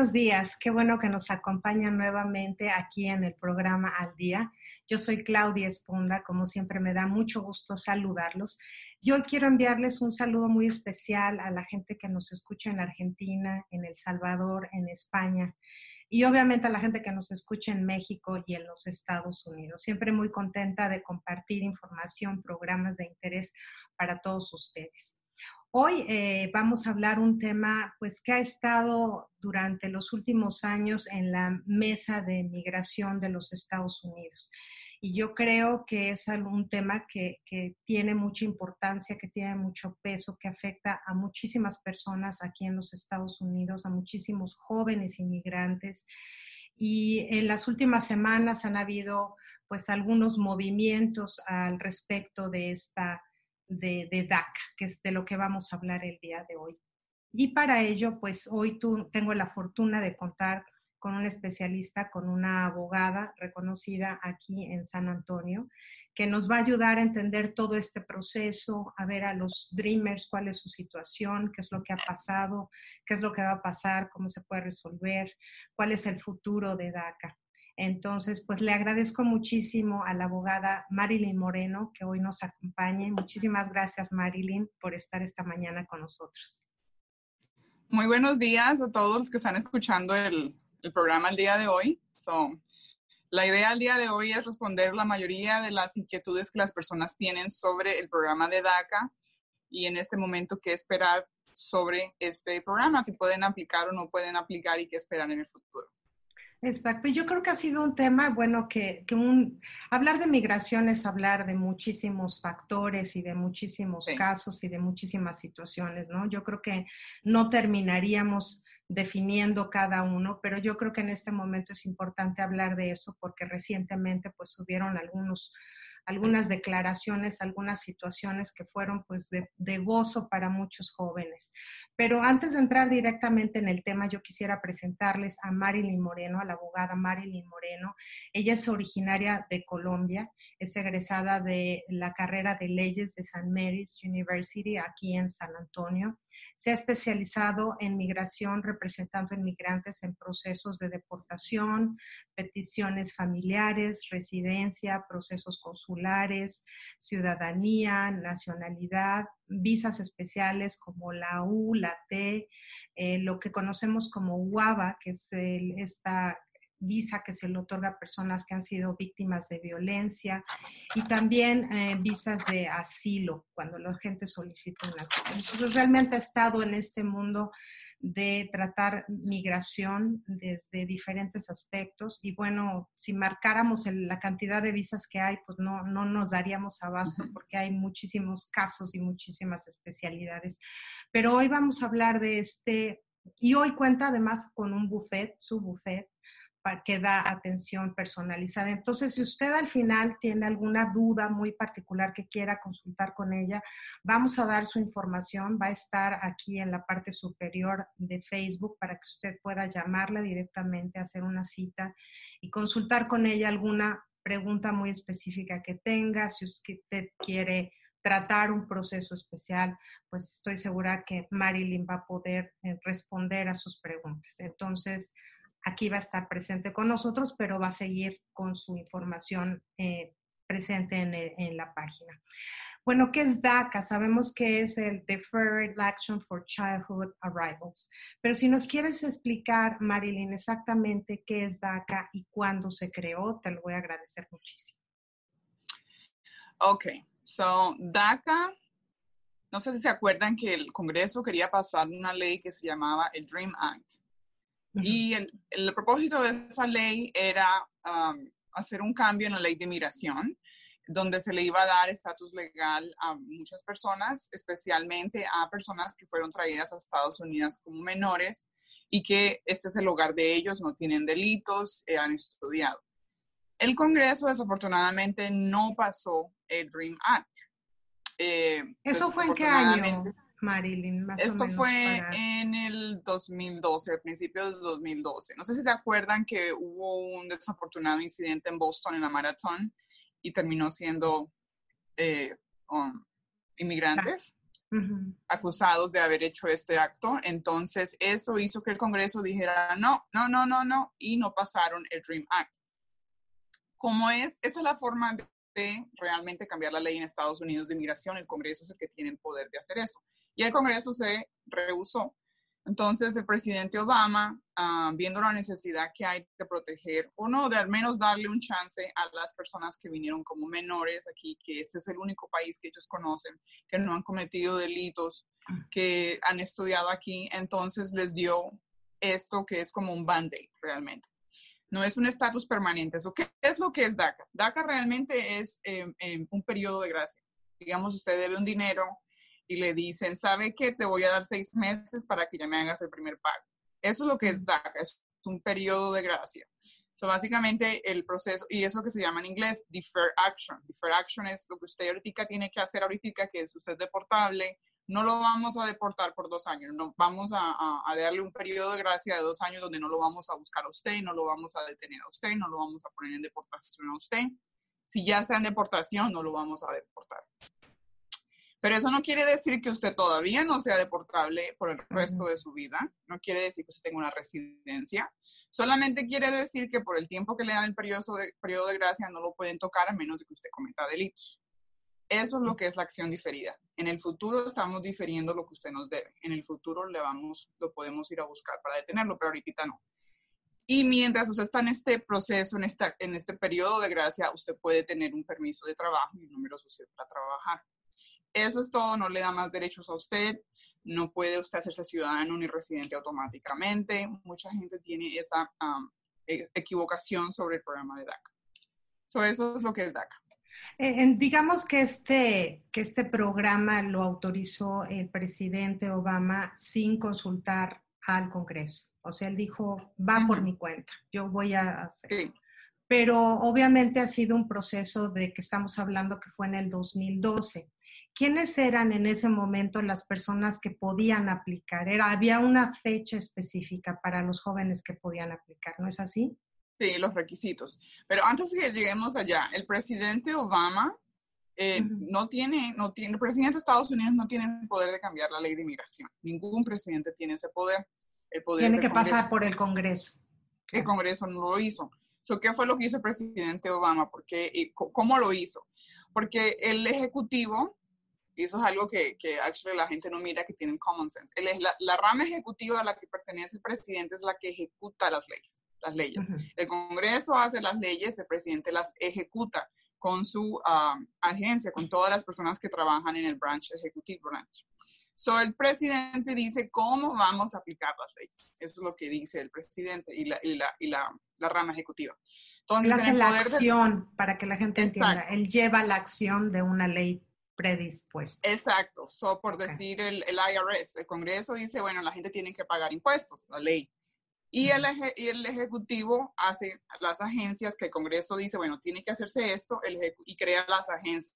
buenos días. Qué bueno que nos acompañan nuevamente aquí en el programa Al Día. Yo soy Claudia Esponda, como siempre me da mucho gusto saludarlos. Yo quiero enviarles un saludo muy especial a la gente que nos escucha en Argentina, en El Salvador, en España y obviamente a la gente que nos escucha en México y en los Estados Unidos. Siempre muy contenta de compartir información, programas de interés para todos ustedes. Hoy eh, vamos a hablar un tema pues que ha estado durante los últimos años en la mesa de migración de los Estados Unidos y yo creo que es un tema que, tiene mucha importancia, que tiene mucho peso, que afecta a muchísimas personas aquí en los Estados Unidos, a muchísimos jóvenes inmigrantes. Y en las últimas semanas han habido pues algunos movimientos al respecto de esta, de, de que es de lo que vamos a hablar el día de hoy. Y para ello, pues hoy tú, tengo la fortuna de contar con un especialista, con una abogada reconocida aquí en San Antonio, que nos va a ayudar a entender todo este proceso, a ver a los Dreamers cuál es su situación, qué es lo que ha pasado, qué es lo que va a pasar, cómo se puede resolver, cuál es el futuro de DACA. Entonces, pues le agradezco muchísimo a la abogada Marilyn Moreno que hoy nos acompañe. Muchísimas gracias, Marilyn, por estar esta mañana con nosotros. Muy buenos días a todos los que están escuchando el, programa el día de hoy. So, la idea al día de hoy es responder la mayoría de las inquietudes que las personas tienen sobre el programa de DACA y en este momento qué esperar sobre este programa, si pueden aplicar o no pueden aplicar y qué esperar en el futuro. Exacto, y yo creo que ha sido un tema, bueno, que, que un, hablar de migración es hablar de muchísimos factores y de muchísimos casos y de muchísimas situaciones, ¿no? Yo creo que no terminaríamos definiendo cada uno, pero yo creo que en este momento es importante hablar de eso porque recientemente pues subieron algunos algunas declaraciones, algunas situaciones que fueron pues de, de, gozo para muchos jóvenes. Pero antes de entrar directamente en el tema, yo quisiera presentarles a Marilyn Moreno, a la abogada Marilyn Moreno. Ella es originaria de Colombia, es egresada de la carrera de leyes de St. Mary's University aquí en San Antonio. Se ha especializado en migración representando inmigrantes en procesos de deportación, peticiones familiares, residencia, procesos consulares, ciudadanía, nacionalidad, visas especiales como la U, la T, eh, lo que conocemos como UABA, que es esta visa que se le otorga a personas que han sido víctimas de violencia y también eh, visas de asilo, cuando la gente solicita un asilo. Entonces, realmente ha estado en este mundo de tratar migración desde diferentes aspectos y bueno, si marcáramos la cantidad de visas que hay, pues no, no nos daríamos abasto porque hay muchísimos casos y muchísimas especialidades. Pero hoy vamos a hablar de este, y hoy cuenta además con un buffet, su buffet, que da atención personalizada. Entonces, si usted al final tiene alguna duda muy particular que quiera consultar con ella, vamos a dar su información. Va a estar aquí en la parte superior de Facebook para que usted pueda llamarla directamente, hacer una cita y consultar con ella alguna pregunta muy específica que tenga. Si usted quiere tratar un proceso especial, pues estoy segura que Marilyn va a poder eh, responder a sus preguntas. Entonces, aquí va a estar presente con nosotros, pero va a seguir con su información eh, presente en, la página. Bueno, ¿qué es DACA? Sabemos que es el Deferred Action for Childhood Arrivals. Pero si nos quieres explicar, Marilyn, exactamente qué es DACA y cuándo se creó, te lo voy a agradecer muchísimo. Ok, so DACA, no sé si se acuerdan que el Congreso quería pasar una ley que se llamaba el Dream Act. Y el, propósito de esa ley era um, hacer un cambio en la ley de migración, donde se le iba a dar estatus legal a muchas personas, especialmente a personas que fueron traídas a Estados Unidos como menores y que este es el hogar de ellos, no tienen delitos, eh, han estudiado. El Congreso desafortunadamente no pasó el Dream Act. Eh, ¿Eso fue en qué año? Marilyn, más Esto fue en el 2012, al principio del 2012. No sé si se acuerdan que hubo un desafortunado incidente en Boston en la maratón y terminó siendo eh, um, inmigrantes. acusados de haber hecho este acto. Entonces, eso hizo que el Congreso dijera no, no, no, no, no, y no pasaron el DREAM Act. Como es, esa es la forma de realmente cambiar la ley en Estados Unidos de inmigración, el Congreso es el que tiene el poder de hacer eso. Y el Congreso se rehusó. Entonces, el presidente Obama, ah, viendo la necesidad que hay de proteger, o no, de al menos darle un chance a las personas que vinieron como menores aquí, que este es el único país que ellos conocen, que no han cometido delitos, que han estudiado aquí, entonces les dio esto que es como un band-aid realmente. No es un estatus permanente. ¿Qué es lo que es DACA? DACA realmente es em, em, un periodo de gracia. Digamos, usted debe un dinero y le dicen, ¿sabe qué? Te voy a dar seis meses para que ya me hagas el primer pago. Eso es lo que es DACA, es un periodo de gracia. So, básicamente el proceso, y eso que se llama en inglés, defer action. Defer action es lo que usted ahorita tiene que hacer ahorita, que es usted deportable, no lo vamos a deportar por dos años, no, vamos a, a, darle un periodo de gracia de dos años donde no lo vamos a buscar a usted, no lo vamos a detener a usted, no lo vamos a poner en deportación a usted. Si ya está en deportación, no lo vamos a deportar. Pero eso no quiere decir que usted todavía no sea deportable por el resto de su vida. No quiere decir que usted tenga una residencia. Solamente quiere decir que por el tiempo que le dan el periodo de, periodo de gracia no lo pueden tocar a menos de que usted cometa delitos. Eso es lo que es la acción diferida. En el futuro estamos difiriendo lo que usted nos debe. En el futuro le vamos, lo podemos ir a buscar para detenerlo, pero ahorita no. Y mientras usted está en este proceso, en, esta, en este periodo de gracia, usted puede tener un permiso de trabajo y un número social para trabajar. Eso es todo, no le da más derechos a usted, no puede usted hacerse ciudadano ni residente automáticamente. Mucha gente tiene esa e, equivocación sobre el programa de DACA. eso es lo que es DACA. Eh, digamos que este, que este programa lo autorizó el presidente Obama sin consultar al Congreso. O sea, él dijo, va por mi cuenta, yo voy a hacer. Sí. Pero obviamente ha sido un proceso de que estamos hablando que fue en el 2012. ¿Quiénes eran en ese momento las personas que podían aplicar? Era, había una fecha específica para los jóvenes que podían aplicar, ¿no es así? Sí, los requisitos. Pero antes que lleguemos allá, el presidente Obama eh, no tiene, no tiene, el presidente de Estados Unidos no tiene el poder de cambiar la ley de inmigración. Ningún presidente tiene ese poder. El poder tiene que pasar por el Congreso. El Congreso no lo hizo. ¿Qué fue lo que hizo el presidente Obama? Porque, ¿Cómo lo hizo? Porque el Ejecutivo y eso es algo que, que actually la gente no mira, que tienen common sense. Él es la, la, rama ejecutiva a la que pertenece el presidente es la que ejecuta las leyes. Las leyes. El Congreso hace las leyes, el presidente las ejecuta con su ah, agencia, con todas las personas que trabajan en el branch, executive branch. So, el presidente dice cómo vamos a aplicar las leyes. Eso es lo que dice el presidente y la, y la, y la, la rama ejecutiva. Entonces, Él hace la acción, para que la gente entienda. Él lleva la acción de una ley predispuesto. Exacto. So, por decir el, el, IRS, el Congreso dice, bueno, la gente tiene que pagar impuestos, la ley. Y el, y el Ejecutivo hace las agencias que el Congreso dice, bueno, tiene que hacerse esto el y crea las agencias.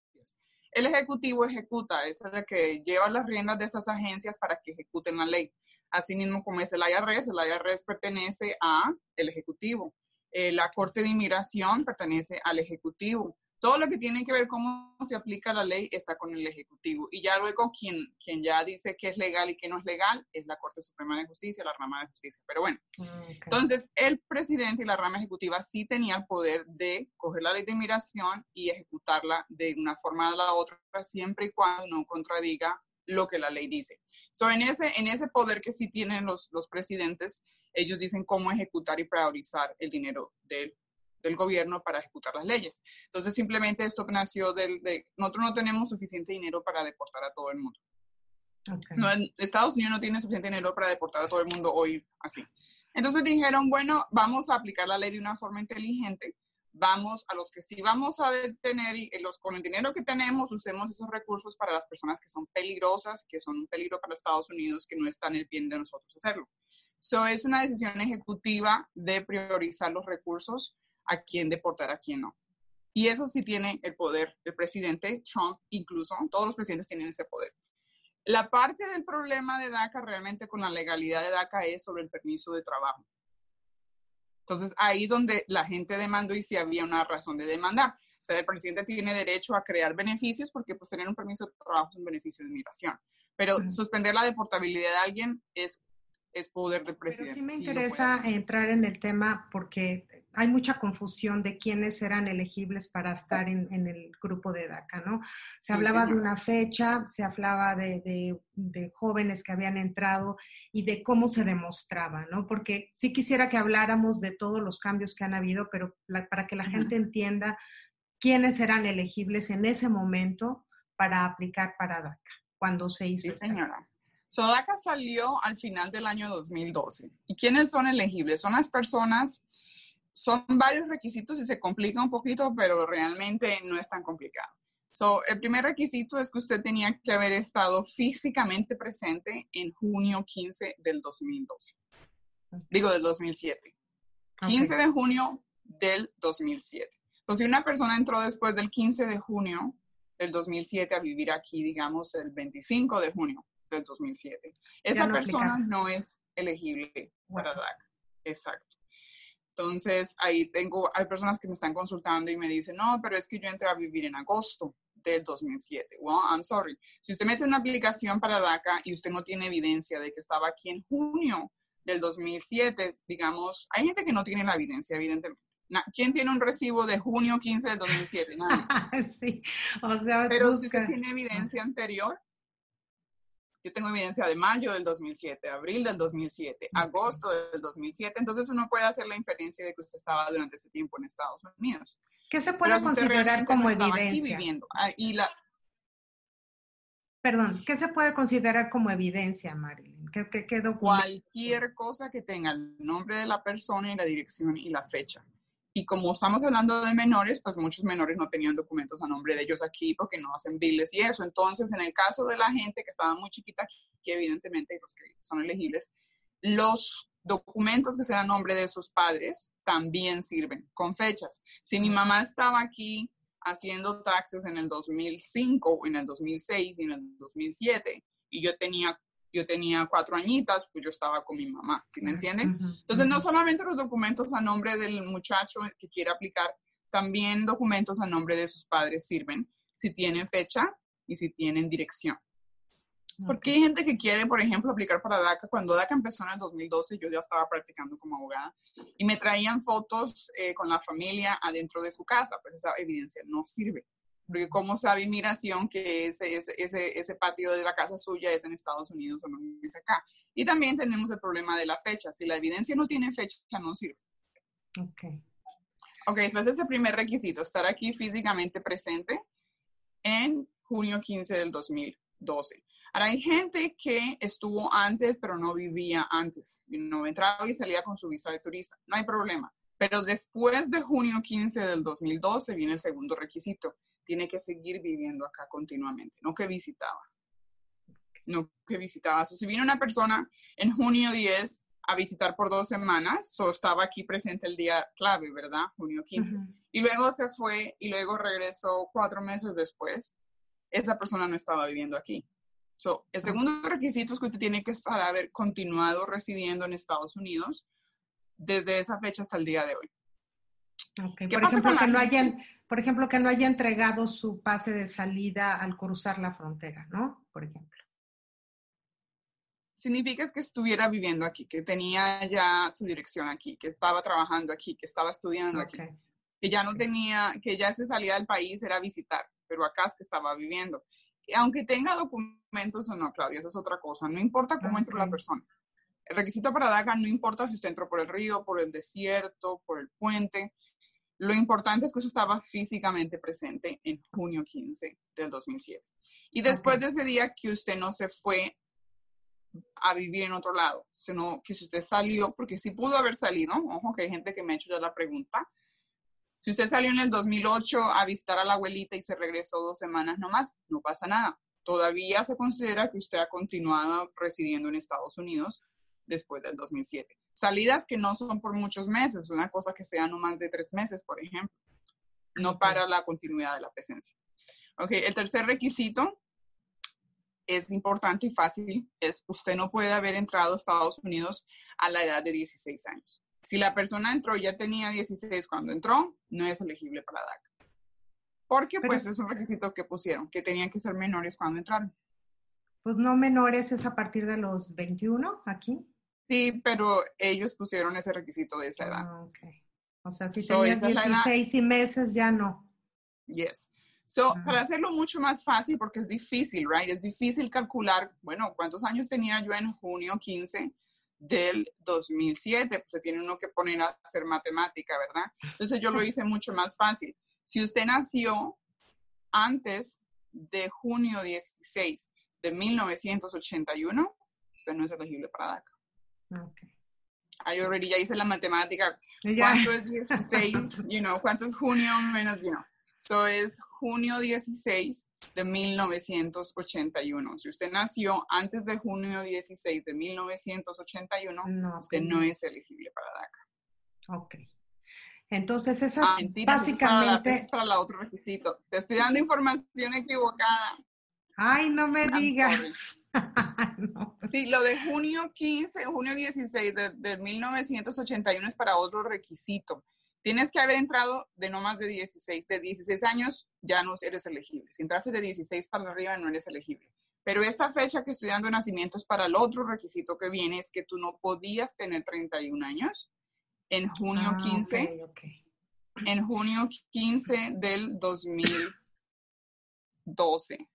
El Ejecutivo ejecuta, es el que lleva las riendas de esas agencias para que ejecuten la ley. Asimismo, como es el IRS, el IRS pertenece al Ejecutivo. Eh, la Corte de Inmigración pertenece al Ejecutivo todo lo que tiene que ver cómo se aplica la ley está con el Ejecutivo. Y ya luego quien, quien ya dice qué es legal y qué no es legal es la Corte Suprema de Justicia, la rama de justicia. Pero bueno, entonces el presidente y la rama ejecutiva sí tenían el poder de coger la ley de inmigración y ejecutarla de una forma a la otra, siempre y cuando no contradiga lo que la ley dice. So, en, ese, en ese poder que sí tienen los, los presidentes, ellos dicen cómo ejecutar y priorizar el dinero del del gobierno para ejecutar las leyes. Entonces, simplemente esto nació del, de, nosotros no tenemos suficiente dinero para deportar a todo el mundo. No, Estados Unidos no tiene suficiente dinero para deportar a todo el mundo hoy así. Entonces dijeron, bueno, vamos a aplicar la ley de una forma inteligente. Vamos a los que sí vamos a detener y los, con el dinero que tenemos usemos esos recursos para las personas que son peligrosas, que son un peligro para Estados Unidos, que no están en el bien de nosotros hacerlo. Eso es una decisión ejecutiva de priorizar los recursos a quién deportar, a quién no. Y eso sí tiene el poder el presidente Trump, incluso todos los presidentes tienen ese poder. La parte del problema de DACA realmente con la legalidad de DACA es sobre el permiso de trabajo. Entonces, ahí donde la gente demandó y si había una razón de demandar. O sea, el presidente tiene derecho a crear beneficios porque pues tener un permiso de trabajo es un beneficio de inmigración. Pero suspender la deportabilidad de alguien es, es poder del presidente. Pero sí me interesa entrar en el tema porque hay mucha confusión de quiénes eran elegibles para estar en, el grupo de DACA, ¿no? Se hablaba de una fecha, se hablaba de, jóvenes que habían entrado y de cómo se demostraba, ¿no? Porque sí quisiera que habláramos de todos los cambios que han habido, pero para que la gente entienda quiénes eran elegibles en ese momento para aplicar para DACA, cuando se hizo. Sí, señora. So, DACA salió al final del año 2012. ¿Y quiénes son elegibles? Son las personas son varios requisitos y se complica un poquito, pero realmente no es tan complicado. So, el primer requisito es que usted tenía que haber estado físicamente presente en junio 15 del 2012. Digo, del 2007. 15 de junio del 2007. Entonces, si una persona entró después del 15 de junio del 2007 a vivir aquí, digamos, el 25 de junio del 2007, esa persona no es elegible para DACA. Exacto. Entonces, ahí tengo, hay personas que me están consultando y me dicen, no, pero es que yo entré a vivir en agosto del 2007. Well, I'm sorry. Si usted mete una aplicación para DACA y usted no tiene evidencia de que estaba aquí en junio del 2007, digamos, hay gente que no tiene la evidencia, evidentemente. ¿Quién tiene un recibo de junio 15 del 2007? Nadie. sí, o sea, Pero si usted tiene evidencia anterior, yo tengo evidencia de mayo del 2007, abril del 2007, agosto del 2007, entonces uno puede hacer la inferencia de que usted estaba durante ese tiempo en Estados Unidos. ¿Qué se puede considerar como evidencia? Ah, y la, Perdón, ¿qué se puede considerar como evidencia, Marilyn? ¿Qué, qué, qué Cualquier cosa que tenga el nombre de la persona y la dirección y la fecha. Y como estamos hablando de menores, pues muchos menores no tenían documentos a nombre de ellos aquí porque no hacen biles y eso. Entonces, en el caso de la gente que estaba muy chiquita, que evidentemente los que son elegibles, los documentos que sean a nombre de sus padres también sirven con fechas. Si mi mamá estaba aquí haciendo taxes en el 2005 o en el 2006 y en el 2007 y yo tenía yo tenía cuatro añitas, pues yo estaba con mi mamá, ¿sí me entienden? Entonces, no solamente los documentos a nombre del muchacho que quiere aplicar, también documentos a nombre de sus padres sirven si tienen fecha y si tienen dirección. Porque hay gente que quiere, por ejemplo, aplicar para DACA. Cuando DACA empezó en el 2012, yo ya estaba practicando como abogada y me traían fotos eh, con la familia adentro de su casa. Pues esa evidencia no sirve. Porque cómo sabe inmigración que ese, ese, ese, patio de la casa suya es en Estados Unidos o no es acá. Y también tenemos el problema de la fecha. Si la evidencia no tiene fecha, no sirve. Ok. Ok, ese es el primer requisito, estar aquí físicamente presente en junio 15 del 2012. Ahora, hay gente que estuvo antes, pero no vivía antes. No entraba y salía con su visa de turista. No hay problema. Pero después de junio 15 del 2012 viene el segundo requisito tiene que seguir viviendo acá continuamente, no que visitaba. No que visitaba. si viene una persona en junio 10 a visitar por dos semanas, so estaba aquí presente el día clave, ¿verdad? Junio 15. Y luego se fue y luego regresó cuatro meses después. Esa persona no estaba viviendo aquí. So, el segundo requisito es que usted tiene que estar haber continuado residiendo en Estados Unidos desde esa fecha hasta el día de hoy. Okay. Por ejemplo, que no hayan, por ejemplo, que no haya entregado su pase de salida al cruzar la frontera, ¿no? Por ejemplo. Significa que estuviera viviendo aquí, que tenía ya su dirección aquí, que estaba trabajando aquí, que estaba estudiando aquí, que ya no tenía, que ya se salía del país, era visitar, pero acá es que estaba viviendo. Y aunque tenga documentos o no, Claudia, esa es otra cosa. No importa cómo entró la persona. El requisito para DACA no importa si usted entró por el río, por el desierto, por el puente. Lo importante es que eso estaba físicamente presente en junio 15 del 2007. Y después de ese día que usted no se fue a vivir en otro lado, sino que si usted salió, porque sí pudo haber salido, ojo que hay gente que me ha hecho ya la pregunta, si usted salió en el 2008 a visitar a la abuelita y se regresó dos semanas nomás, no pasa nada. Todavía se considera que usted ha continuado residiendo en Estados Unidos después del 2007. Salidas que no son por muchos meses, una cosa que sea no más de tres meses, por ejemplo, no para la continuidad de la presencia. Ok, el tercer requisito es importante y fácil, es usted no puede haber entrado a Estados Unidos a la edad de 16 años. Si la persona entró, ya tenía 16 cuando entró, no es elegible para DACA. Porque pues es un requisito que pusieron, que tenían que ser menores cuando entraron. Pues no menores es a partir de los 21 aquí. Sí, pero ellos pusieron ese requisito de esa edad. Ah, ok. O sea, si tenías 16 y meses, ya no. Yes. So, para hacerlo mucho más fácil, porque es difícil, right? Es difícil calcular, bueno, ¿cuántos años tenía yo en junio 15 del 2007? Pues se tiene uno que poner a hacer matemática, ¿verdad? Entonces yo lo hice mucho más fácil. Si usted nació antes de junio 16 de 1981, usted no es elegible para DACA. Okay. I already ya hice la matemática. ¿Cuánto es 16? You know, ¿cuánto es junio menos, you know? So es junio 16 de 1981. Si usted nació antes de junio 16 de 1981, usted no es elegible para DACA. Ok. Entonces, esa ah, básicamente... Es para, la, otro requisito. Te estoy dando información equivocada. Ay, no me digas. Sí, lo de junio 15, junio 16 de, de 1981 es para otro requisito. Tienes que haber entrado de no más de 16. De 16 años ya no eres elegible. Si entraste de 16 para arriba no eres elegible. Pero esta fecha que estoy dando nacimiento es para el otro requisito que viene, es que tú no podías tener 31 años en junio 15. Ah, en junio 15 del 2012.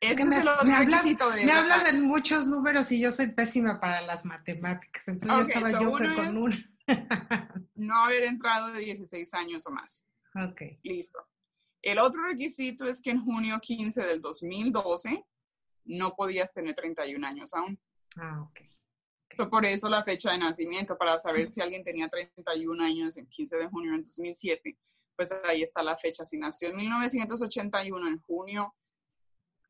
Ese es el otro me hablas, de me hablas de muchos números y yo soy pésima para las matemáticas. Entonces estaba yo con una no haber entrado de 16 años o más. Ok. Listo. El otro requisito es que en junio 15 del 2012 no podías tener 31 años aún. Ah, ok. por eso la fecha de nacimiento, para saber si alguien tenía 31 años en 15 de junio del 2007, pues ahí está la fecha. Si nació en 1981, en junio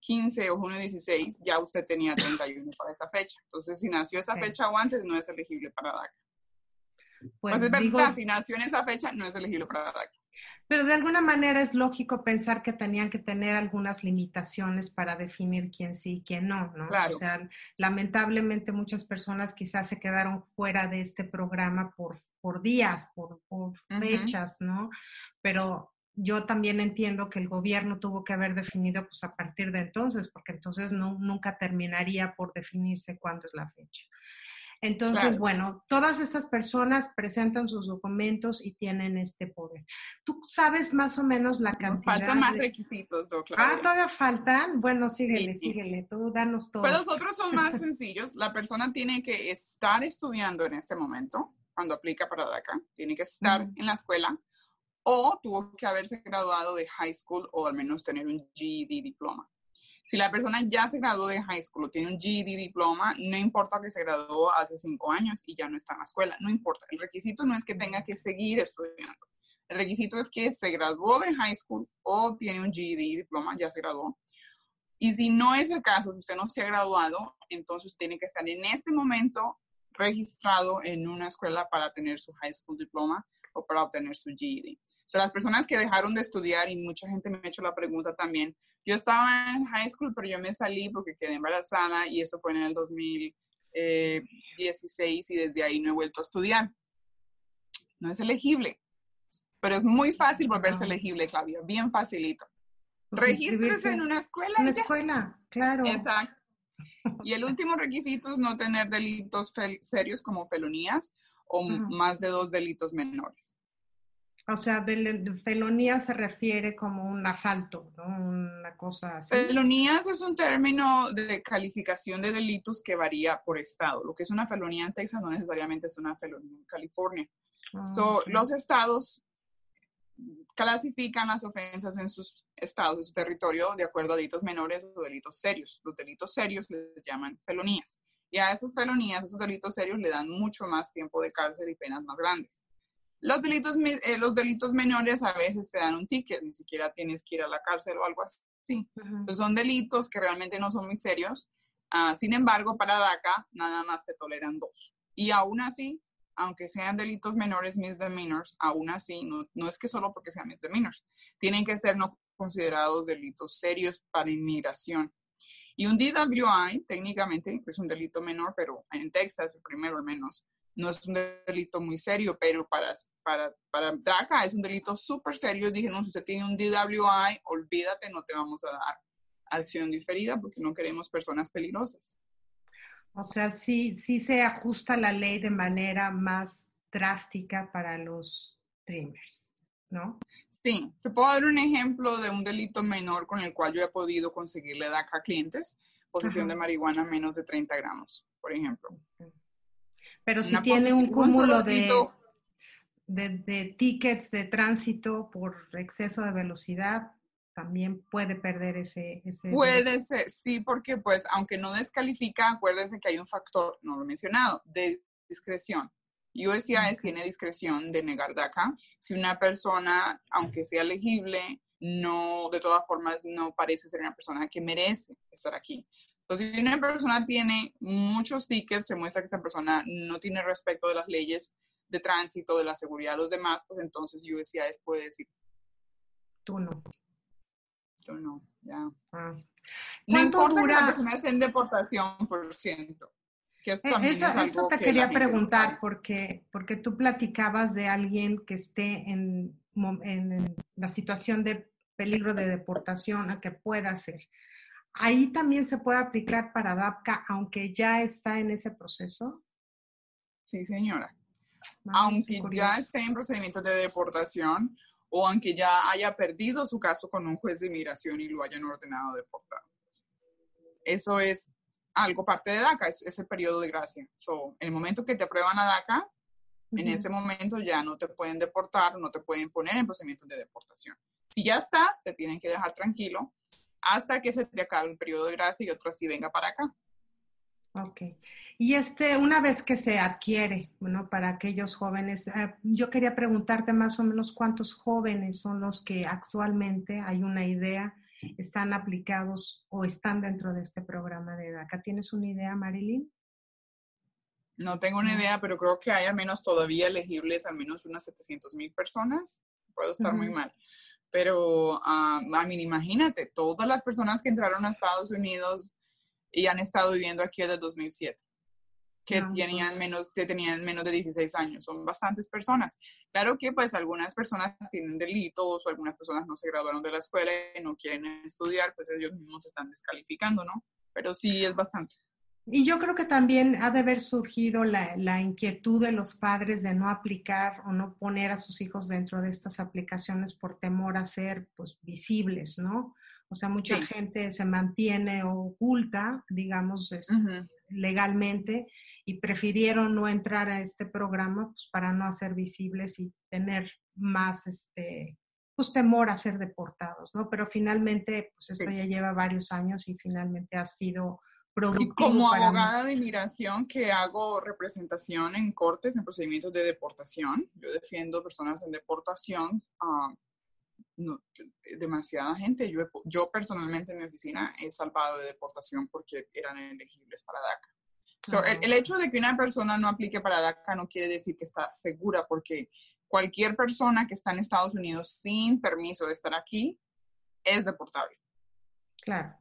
15 o junio 16, ya usted tenía 31 para esa fecha. Entonces, si nació esa fecha o antes, no es elegible para DACA. Pues, pues, es verdad, si nació en esa fecha, no es elegible para DACA. Pero de alguna manera es lógico pensar que tenían que tener algunas limitaciones para definir quién sí y quién no, ¿no? Claro. O sea, lamentablemente muchas personas quizás se quedaron fuera de este programa por, por días, por, fechas, ¿no? Pero yo también entiendo que el gobierno tuvo que haber definido pues a partir de entonces, porque entonces no, nunca terminaría por definirse cuándo es la fecha. Entonces, bueno, todas estas personas presentan sus documentos y tienen este poder. ¿Tú sabes más o menos la cantidad? Nos faltan más requisitos, doctor. Ah, todavía faltan. Bueno, síguele, síguele, tú danos todo. Pues los otros son más sencillos. La persona tiene que estar estudiando en este momento, cuando aplica para DACA, tiene que estar en la escuela o tuvo que haberse graduado de high school o al menos tener un GED diploma. Si la persona ya se graduó de high school o tiene un GED diploma, no importa que se graduó hace cinco años y ya no está en la escuela, no importa. El requisito no es que tenga que seguir estudiando. El requisito es que se graduó de high school o tiene un GED diploma, ya se graduó. Y si no es el caso, si usted no se ha graduado, entonces tiene que estar en este momento registrado en una escuela para tener su high school diploma o para obtener su GED. O sea, las personas que dejaron de estudiar, y mucha gente me ha hecho la pregunta también, yo estaba en high school, pero yo me salí porque quedé embarazada y eso fue en el 2016 y desde ahí no he vuelto a estudiar. No es elegible, pero es muy fácil volverse elegible, Claudia, bien facilito. Pues Regístrese en una escuela. En una escuela, claro. Exacto. Y el último requisito es no tener delitos serios como felonías o más de dos delitos menores. O sea, de, felonía se refiere como un asalto, ¿no? Una cosa así. Felonías es un término de calificación de delitos que varía por estado. Lo que es una felonía en Texas no necesariamente es una felonía en California. Ah, so, Los estados clasifican las ofensas en sus estados, en su territorio, de acuerdo a delitos menores o delitos serios. Los delitos serios les llaman felonías. Y a esas felonías, esos delitos serios, le dan mucho más tiempo de cárcel y penas más grandes. Los delitos, eh, los delitos menores a veces te dan un ticket, ni siquiera tienes que ir a la cárcel o algo así. Entonces son delitos que realmente no son muy serios. Ah, sin embargo, para DACA nada más te toleran dos. Y aún así, aunque sean delitos menores, misdemeanors, aún así, no, no es que solo porque sean misdemeanors, tienen que ser no considerados delitos serios para inmigración. Y un DWI, técnicamente, es un delito menor, pero en Texas, el primero al menos, no es un delito muy serio, pero para, para, para DACA es un delito súper serio. Dijeron, si usted tiene un DWI, olvídate, no te vamos a dar acción diferida porque no queremos personas peligrosas. O sea, sí, sí se ajusta la ley de manera más drástica para los dreamers, ¿no? Sí, te puedo dar un ejemplo de un delito menor con el cual yo he podido conseguirle DACA a clientes, posesión de marihuana menos de 30 gramos, por ejemplo. Pero si tiene un cúmulo de, de, tickets de tránsito por exceso de velocidad, también puede perder ese... ese puede ser, sí, porque pues aunque no descalifica, acuérdense que hay un factor, no lo he mencionado, de discreción. USCIS tiene discreción de negar DACA si una persona, aunque sea elegible, no, de todas formas, no parece ser una persona que merece estar aquí. Entonces, si una persona tiene muchos tickets, se muestra que esta persona no tiene respeto de las leyes de tránsito, de la seguridad de los demás, pues entonces USCIS puede decir. Tú no. Tú no, ya. Ah. No importa que la persona esté en deportación, por ciento. Que eso, eh, eso, te quería preguntar, porque, porque tú platicabas de alguien que esté en, en, la situación de peligro de deportación a que pueda ser. ¿Ahí también se puede aplicar para DAPCA, aunque ya está en ese proceso? Sí, señora. aunque ya esté en procedimiento de deportación o aunque ya haya perdido su caso con un juez de inmigración y lo hayan ordenado deportar. Eso es algo parte de DACA, es, el periodo de gracia. So, en el momento que te aprueban a DACA, en ese momento ya no te pueden deportar, no te pueden poner en procedimientos de deportación. Si ya estás, te tienen que dejar tranquilo hasta que se te acabe el periodo de gracia y otro así venga para acá. Ok. Y este, una vez que se adquiere, bueno, para aquellos jóvenes, eh, yo quería preguntarte más o menos cuántos jóvenes son los que actualmente hay una idea, están aplicados o están dentro de este programa de DACA. ¿Tienes una idea, Marilyn? No tengo una idea, pero creo que hay al menos todavía elegibles al menos unas 700 mil personas. Puedo estar muy mal. Pero, a mí, imagínate, todas las personas que entraron a Estados Unidos y han estado viviendo aquí desde 2007, que, tenían pues. menos, que tenían menos de 16 años, son bastantes personas. Claro que pues algunas personas tienen delitos o algunas personas no se graduaron de la escuela y no quieren estudiar, pues ellos mismos se están descalificando, ¿no? Pero sí es bastante. Y yo creo que también ha de haber surgido la, inquietud de los padres de no aplicar o no poner a sus hijos dentro de estas aplicaciones por temor a ser pues, visibles, ¿no? O sea, mucha gente se mantiene oculta, digamos, legalmente y prefirieron no entrar a este programa pues, para no hacer visibles y tener más, este, pues, temor a ser deportados, ¿no? Pero finalmente, pues esto ya lleva varios años y finalmente ha sido y como abogada de inmigración que hago representación en cortes, en procedimientos de deportación, yo defiendo personas en deportación, uh, demasiada gente. Yo, yo personalmente en mi oficina he salvado de deportación porque eran elegibles para DACA. el, el, hecho de que una persona no aplique para DACA no quiere decir que está segura porque cualquier persona que está en Estados Unidos sin permiso de estar aquí es deportable. Claro.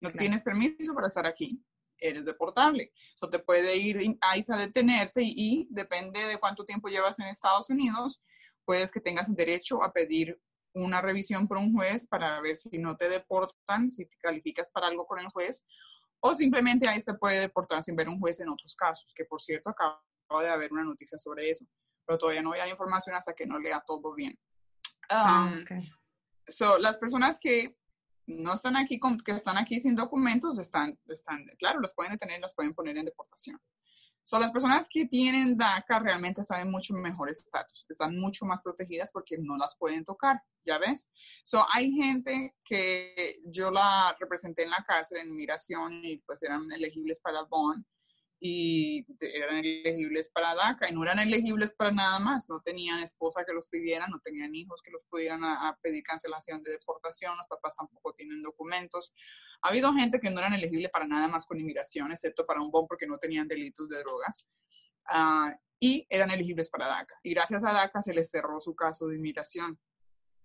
No tienes permiso para estar aquí, eres deportable. Eso te puede ir a ISA a detenerte y, depende de cuánto tiempo llevas en Estados Unidos, puedes que tengas derecho a pedir una revisión por un juez para ver si no te deportan, si te calificas para algo con el juez, o simplemente ahí te puede deportar sin ver un juez en otros casos, que por cierto acaba de haber una noticia sobre eso, pero todavía no hay información hasta que no lea todo bien. Ah, um, so, las personas que no están aquí, que están aquí sin documentos, están, están, claro, los pueden detener, los pueden poner en deportación. Son las personas que tienen DACA realmente están en mucho mejor estatus, están mucho más protegidas porque no las pueden tocar, ¿ya ves? So, hay gente que yo la representé en la cárcel en migración y pues eran elegibles para el bond y eran elegibles para DACA y no eran elegibles para nada más, no tenían esposa que los pidiera, no tenían hijos que los pudieran a, pedir cancelación de deportación, los papás tampoco tienen documentos. Ha habido gente que no eran elegibles para nada más con inmigración, excepto para un BOM porque no tenían delitos de drogas, uh, y eran elegibles para DACA. Y gracias a DACA se les cerró su caso de inmigración.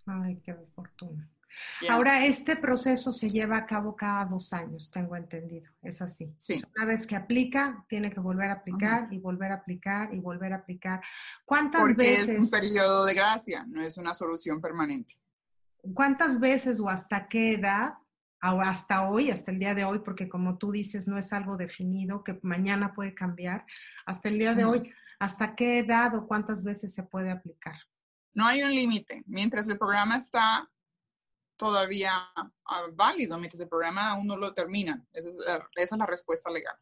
Ay, qué fortuna. Ahora, este proceso se lleva a cabo cada dos años, tengo entendido. Es así. Sí. Una vez que aplica, tiene que volver a aplicar y volver a aplicar y volver a aplicar. ¿Cuántas Porque veces? es un periodo de gracia, no es una solución permanente. ¿Cuántas veces o hasta qué edad? Hasta hoy, hasta el día de hoy, porque como tú dices, no es algo definido, que mañana puede cambiar. Hasta el día de hoy, ¿hasta qué edad o cuántas veces se puede aplicar? No hay un límite. Mientras el programa está todavía ah, válido, mientras el programa aún no lo termina. Esa es, la- esa es la respuesta legal.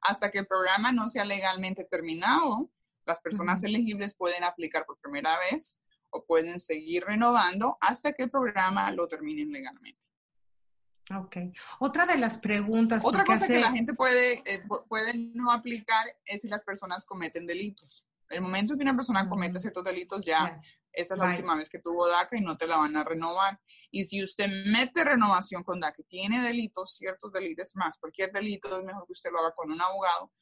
Hasta que el programa no sea legalmente terminado, las personas elegibles pueden aplicar por primera vez o pueden seguir renovando hasta que el programa lo terminen legalmente. Ok. Otra de las preguntas. Otra cosa que la gente puede, eh, pu- puede no aplicar es si las personas cometen delitos. El momento que una persona comete ciertos delitos, ya Ya. Esa es la última vez que tuvo DACA y no te la van a renovar. Y si usted mete renovación con DACA tiene delitos, ciertos delitos más, cualquier delito es mejor que usted lo haga con un abogado,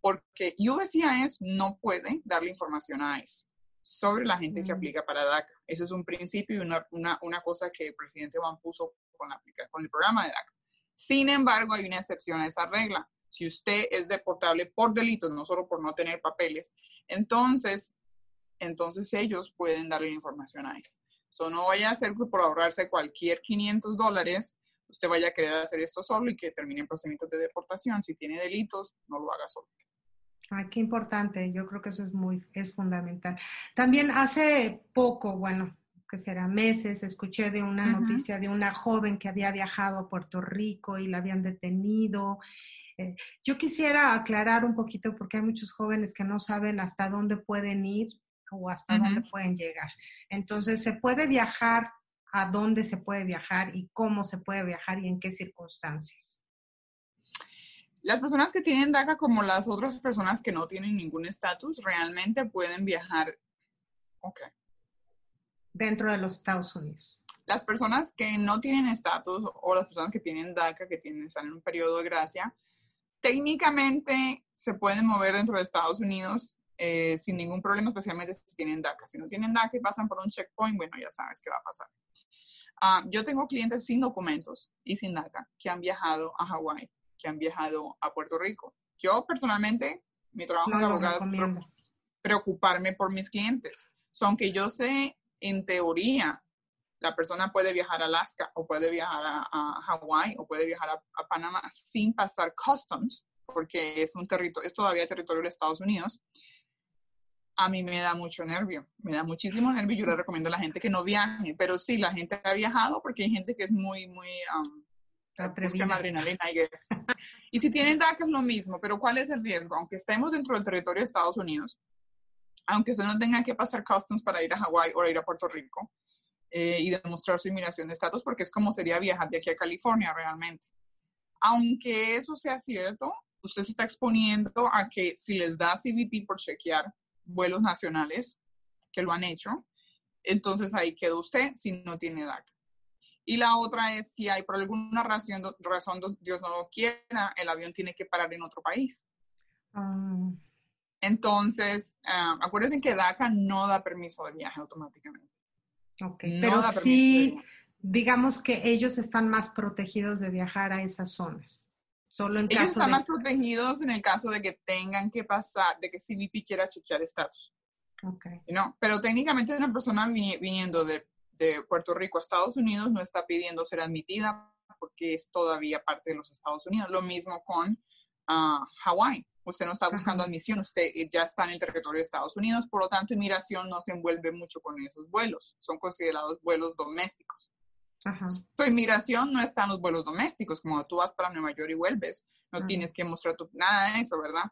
porque USCIS no puede darle información a ICE sobre la gente que Mm. aplica para DACA. Eso es un principio y una, una, una cosa que el presidente Obama puso con, la, con el programa de DACA. Sin embargo, hay una excepción a esa regla. Si usted es deportable por delitos, no solo por no tener papeles, entonces, entonces ellos pueden darle la información a ICE. So, no vaya a hacer que por ahorrarse cualquier 500 dólares, usted vaya a querer hacer esto solo y que termine en procedimientos de deportación. Si tiene delitos, no lo haga solo. Ay, qué importante. Yo creo que eso es muy, es fundamental. También hace poco, bueno, que será meses, escuché de una noticia de una joven que había viajado a Puerto Rico y la habían detenido. Eh, yo quisiera aclarar un poquito porque hay muchos jóvenes que no saben hasta dónde pueden ir o hasta dónde pueden llegar. Entonces, ¿se puede viajar? ¿A dónde se puede viajar? ¿Y cómo se puede viajar? ¿Y en qué circunstancias? Las personas que tienen DACA, como las otras personas que no tienen ningún estatus, realmente pueden viajar. Ok. Dentro de los Estados Unidos. Las personas que no tienen estatus o las personas que tienen DACA, que tienen, están en un periodo de gracia, técnicamente se pueden mover dentro de Estados Unidos eh, sin ningún problema, especialmente si tienen DACA. Si no tienen DACA y pasan por un checkpoint, bueno, ya sabes qué va a pasar. Ah, yo tengo clientes sin documentos y sin DACA que han viajado a Hawái, que han viajado a Puerto Rico. Yo personalmente, mi trabajo No de abogada es pre- recomiendas. preocuparme por mis clientes. So, aunque yo sé, en teoría, la persona puede viajar a Alaska o puede viajar a, a Hawái o puede viajar a, a Panamá sin pasar customs, porque es un territorio, es todavía territorio de Estados Unidos. A mí me da mucho nervio, me da muchísimo nervio. Yo le recomiendo a la gente que no viaje, pero sí, la gente ha viajado porque hay gente que es muy, muy, um, buscan adrenalina, I guess. Y si tienen DACA es lo mismo, pero ¿cuál es el riesgo? Aunque estemos dentro del territorio de Estados Unidos, aunque usted no tenga que pasar customs para ir a Hawái o ir a Puerto Rico eh, y demostrar su inmigración de estatus, porque es como sería viajar de aquí a California realmente. Aunque eso sea cierto, usted se está exponiendo a que si les da CBP por chequear vuelos nacionales, que lo han hecho, entonces ahí queda usted si no tiene DACA. Y la otra es si hay por alguna razón, razón Dios no lo quiera, el avión tiene que parar en otro país. Ah, Entonces, ah, acuérdense que DACA no da permiso de viaje automáticamente. ok. No Pero sí, digamos que ellos están más protegidos de viajar a esas zonas. Solo en Ellos caso están de... más protegidos en el caso de que tengan que pasar, de que CBP quiera chequear estatus. Ok. ¿no? Pero técnicamente una persona vini- viniendo de, de Puerto Rico a Estados Unidos no está pidiendo ser admitida porque es todavía parte de los Estados Unidos. Lo mismo con ah, Hawái. Usted no está buscando Ajá. admisión, usted eh, ya está en el territorio de Estados Unidos, por lo tanto, inmigración no se envuelve mucho con esos vuelos. Son considerados vuelos domésticos. Ajá. Tu inmigración no está en los vuelos domésticos, como tú vas para Nueva York y vuelves, no tienes que mostrar tu, nada de eso, ¿verdad?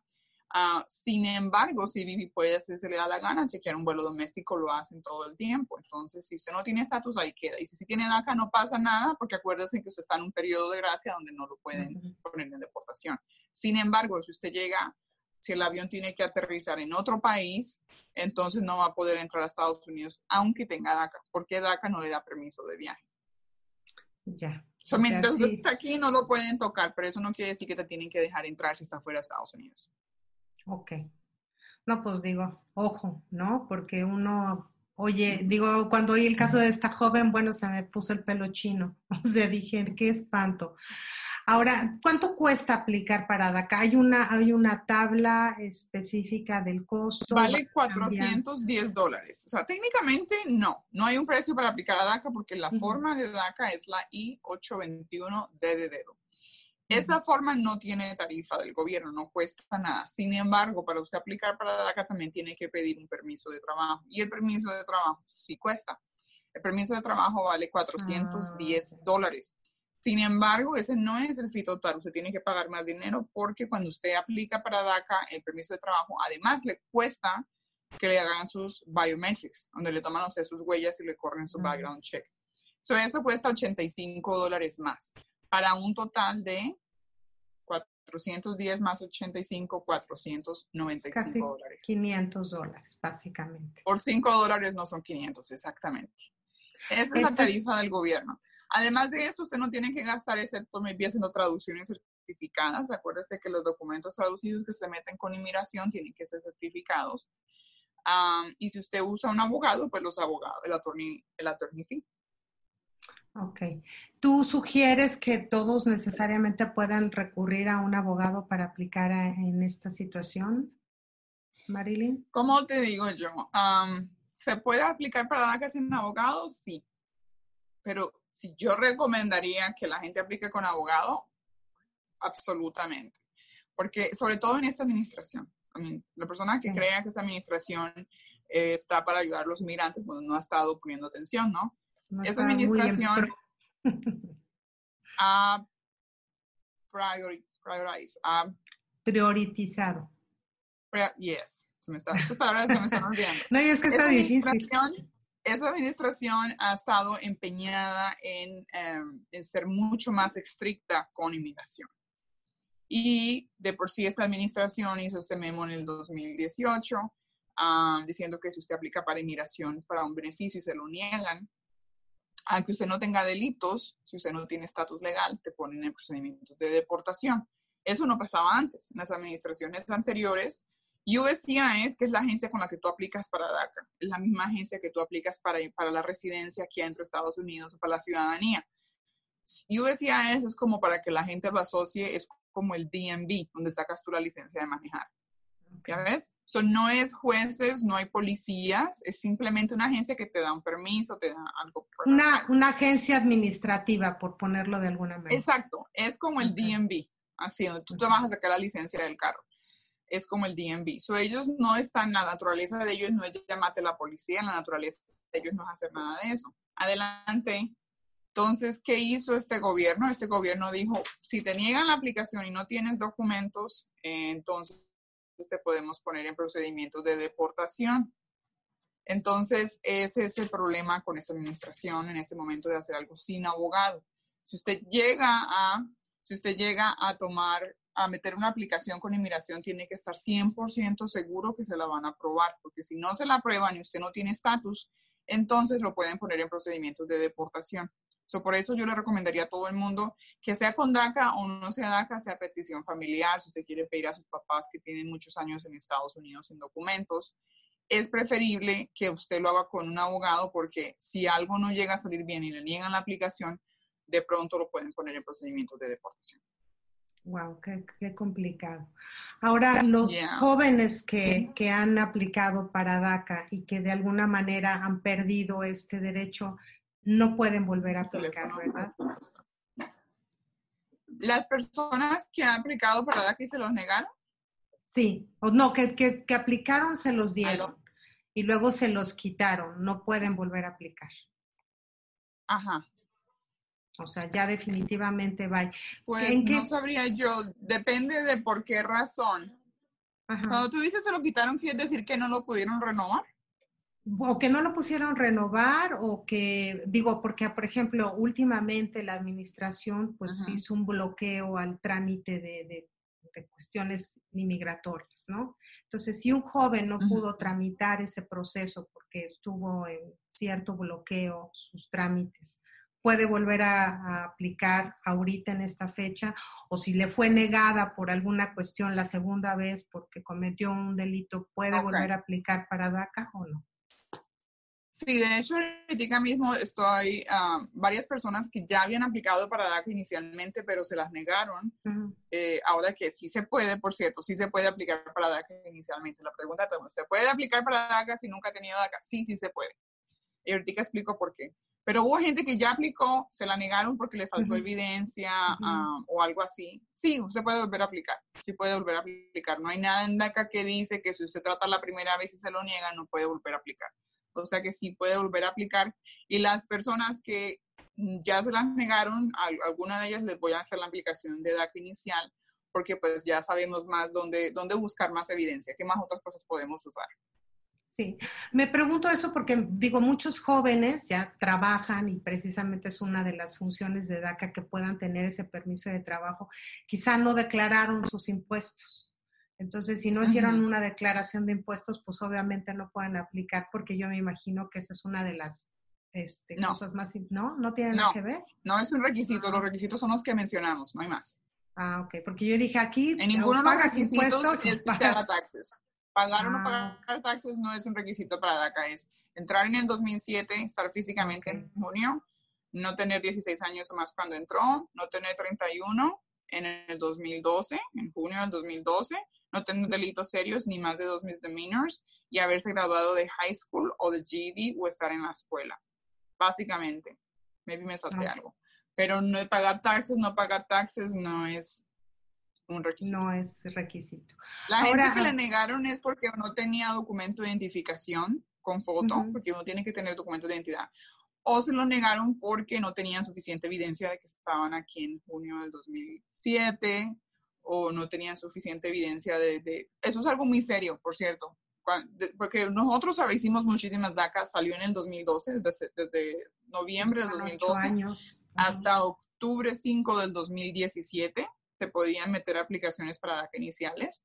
Ah, sin embargo, si Vivi puede, si se le da la gana, chequear un vuelo doméstico, lo hacen todo el tiempo. Entonces, si usted no tiene estatus, ahí queda. Y si, sí tiene DACA, no pasa nada, porque acuérdese que usted está en un periodo de gracia donde no lo pueden poner en deportación. Sin embargo, si usted llega, si el avión tiene que aterrizar en otro país, entonces no va a poder entrar a Estados Unidos, aunque tenga DACA, porque DACA no le da permiso de viaje. Ya. So, O sea, mientras sí. está aquí, no lo pueden tocar, pero eso no quiere decir que te tienen que dejar entrar si está fuera de Estados Unidos. Ok. No, pues digo, ojo, ¿no? Porque uno Oye, digo, cuando oí el caso de esta joven, bueno, se me puso el pelo chino. O sea, dije, qué espanto. Ahora, ¿cuánto cuesta aplicar para DACA? ¿Hay una, hay una tabla específica del costo? Vale 410 dólares. O sea, técnicamente no, no hay un precio para aplicar a DACA porque la forma de DACA es la I-821D de dedo. Esta forma no tiene tarifa del gobierno, no cuesta nada. Sin embargo, para usted aplicar para DACA también tiene que pedir un permiso de trabajo y el permiso de trabajo sí cuesta. El permiso de trabajo vale 410 ah. dólares. Sin embargo, ese no es el fee total. Usted tiene que pagar más dinero porque cuando usted aplica para DACA el permiso de trabajo, además le cuesta que le hagan sus biometrics, donde le toman usted sus huellas y le corren su background check. So, eso cuesta 85 dólares más, para un total de 410 más 85, 495 Casi dólares. 500 dólares, básicamente. Por 5 dólares no son 500, exactamente. Esa es la tarifa del gobierno. Además de eso, usted no tiene que gastar excepto me haciendo traducciones certificadas. Acuérdese que los documentos traducidos que se meten con inmigración tienen que ser certificados. y si usted usa un abogado, pues los abogados, el attorney, el attorney fee. Ok. ¿Tú sugieres que todos necesariamente puedan recurrir a un abogado para aplicar en esta situación, Marilyn? ¿Cómo te digo yo? ¿Se puede aplicar para DACA sin abogado? Sí. Pero si yo recomendaría que la gente aplique con abogado, absolutamente. Porque sobre todo en esta administración, la persona que crea que esta administración eh, está para ayudar a los inmigrantes, pues no ha estado poniendo atención, ¿no? esta administración ha priorizado. yes. Se me está, palabras se me olvidando. no, y es que está difícil esa administración ha estado empeñada em, en, ser mucho más estricta con inmigración. Y de por sí esta administración hizo este memo en el 2018 diciendo que si usted aplica para inmigración para un beneficio y se lo niegan, aunque usted no tenga delitos, si usted no tiene estatus legal, te ponen en procedimientos de deportación. Eso no pasaba antes. En las administraciones anteriores, USCIS, que es la agencia con la que tú aplicas para DACA, es la misma agencia que tú aplicas para, para la residencia aquí dentro de Estados Unidos o para la ciudadanía. USCIS es como para que la gente lo asocie, es como el DMV, donde sacas tú la licencia de manejar. ¿Ya ves? So, no es jueces, no hay policías, es simplemente una agencia que te da un permiso, te da algo. Una, una agencia administrativa, por ponerlo de alguna manera. Exacto, es como el DMV, así, donde tú te vas a sacar la licencia del carro es como el DMV. So, ellos no están, la naturaleza de ellos no es llamarte la policía, la naturaleza de ellos no es hacer nada de eso. Adelante. Entonces, ¿qué hizo este gobierno? Este gobierno dijo, si te niegan la aplicación y no tienes documentos, entonces te podemos poner en procedimientos de deportación. Entonces, ese es el problema con esta administración en este momento de hacer algo sin abogado. Si usted llega a, si usted llega a tomar a meter una aplicación con inmigración tiene que estar 100% seguro que se la van a aprobar, porque si no se la aprueban y usted no tiene estatus, entonces lo pueden poner en procedimientos de deportación. So, por eso yo le recomendaría a todo el mundo que sea con DACA o no sea DACA, sea petición familiar, si usted quiere pedir a sus papás que tienen muchos años en Estados Unidos sin documentos, es preferible que usted lo haga con un abogado porque si algo no llega a salir bien y le niegan la aplicación, de pronto lo pueden poner en procedimientos de deportación. Wow, qué, complicado. Ahora, los jóvenes que, han aplicado para DACA y que de alguna manera han perdido este derecho, no pueden volver a aplicar, ¿verdad? ¿Las personas que han aplicado para DACA y se los negaron? Sí, o no, que, que aplicaron se los dieron y luego se los quitaron, no pueden volver a aplicar. Ajá. O sea, ya definitivamente va. Pues no sabría yo, depende de por qué razón. Cuando tú dices se lo quitaron, ¿quiere decir que no lo pudieron renovar? O que no lo pusieron renovar, o que, digo, porque, por ejemplo, últimamente la administración pues hizo un bloqueo al trámite de, cuestiones inmigratorias, ¿no? Entonces, si un joven no pudo tramitar ese proceso porque estuvo en cierto bloqueo sus trámites, puede volver a, aplicar ahorita en esta fecha o si le fue negada por alguna cuestión la segunda vez porque cometió un delito, puede volver a aplicar para DACA o no. Sí, de hecho, ahorita mismo estoy, uh, varias personas que ya habían aplicado para DACA inicialmente, pero se las negaron. eh, ahora que sí se puede, por cierto, sí se puede aplicar para DACA inicialmente. La pregunta es, ¿se puede aplicar para DACA si nunca ha tenido DACA? Sí, sí se puede. Y ahorita explico por qué. Pero hubo gente que ya aplicó, se la negaron porque le faltó evidencia uh, o algo así. Sí, usted puede volver a aplicar. Sí puede volver a aplicar. No hay nada en DACA que dice que si usted trata la primera vez y se lo niega, no puede volver a aplicar o sea que sí puede volver a aplicar. Y las personas que ya se las negaron, a alguna de ellas les voy a hacer la aplicación de DACA inicial, porque pues ya sabemos más dónde, dónde buscar más evidencia, qué más otras cosas podemos usar. Sí, me pregunto eso porque digo, muchos jóvenes ya trabajan y precisamente es una de las funciones de DACA que puedan tener ese permiso de trabajo. Quizá no declararon sus impuestos. Entonces, si no hicieron una declaración de impuestos, pues obviamente no pueden aplicar porque yo me imagino que esa es una de las este, cosas más, ¿no? ¿No tiene nada que ver? No es un requisito, los ah. requisitos son los que mencionamos, no hay más. Ah, ok, porque yo dije aquí... En ninguno de los requisitos es pagar taxes. Pagar o no ah. pagar taxes no es un requisito para DACA, es entrar en el 2007, estar físicamente en junio, no tener 16 años o más cuando entró, no tener 31 en el 2012, en junio del 2012, no tener delitos serios ni más de dos misdemeanors y haberse graduado de high school o de GED o estar en la escuela. Básicamente, maybe me salté algo. Pero no pagar taxes, no pagar taxes no es un requisito. No es requisito. La gente que le negaron es porque no tenía documento de identificación con foto, porque uno tiene que tener documento de identidad. O se lo negaron porque no tenían suficiente evidencia de que estaban aquí en junio del 2007 o no tenían suficiente evidencia de, Eso es algo muy serio, por cierto, porque nosotros hicimos muchísimas DACA, salió en el 2012, desde, desde noviembre del 2012 hasta octubre 5 del 2017 se podían meter aplicaciones para DACA iniciales.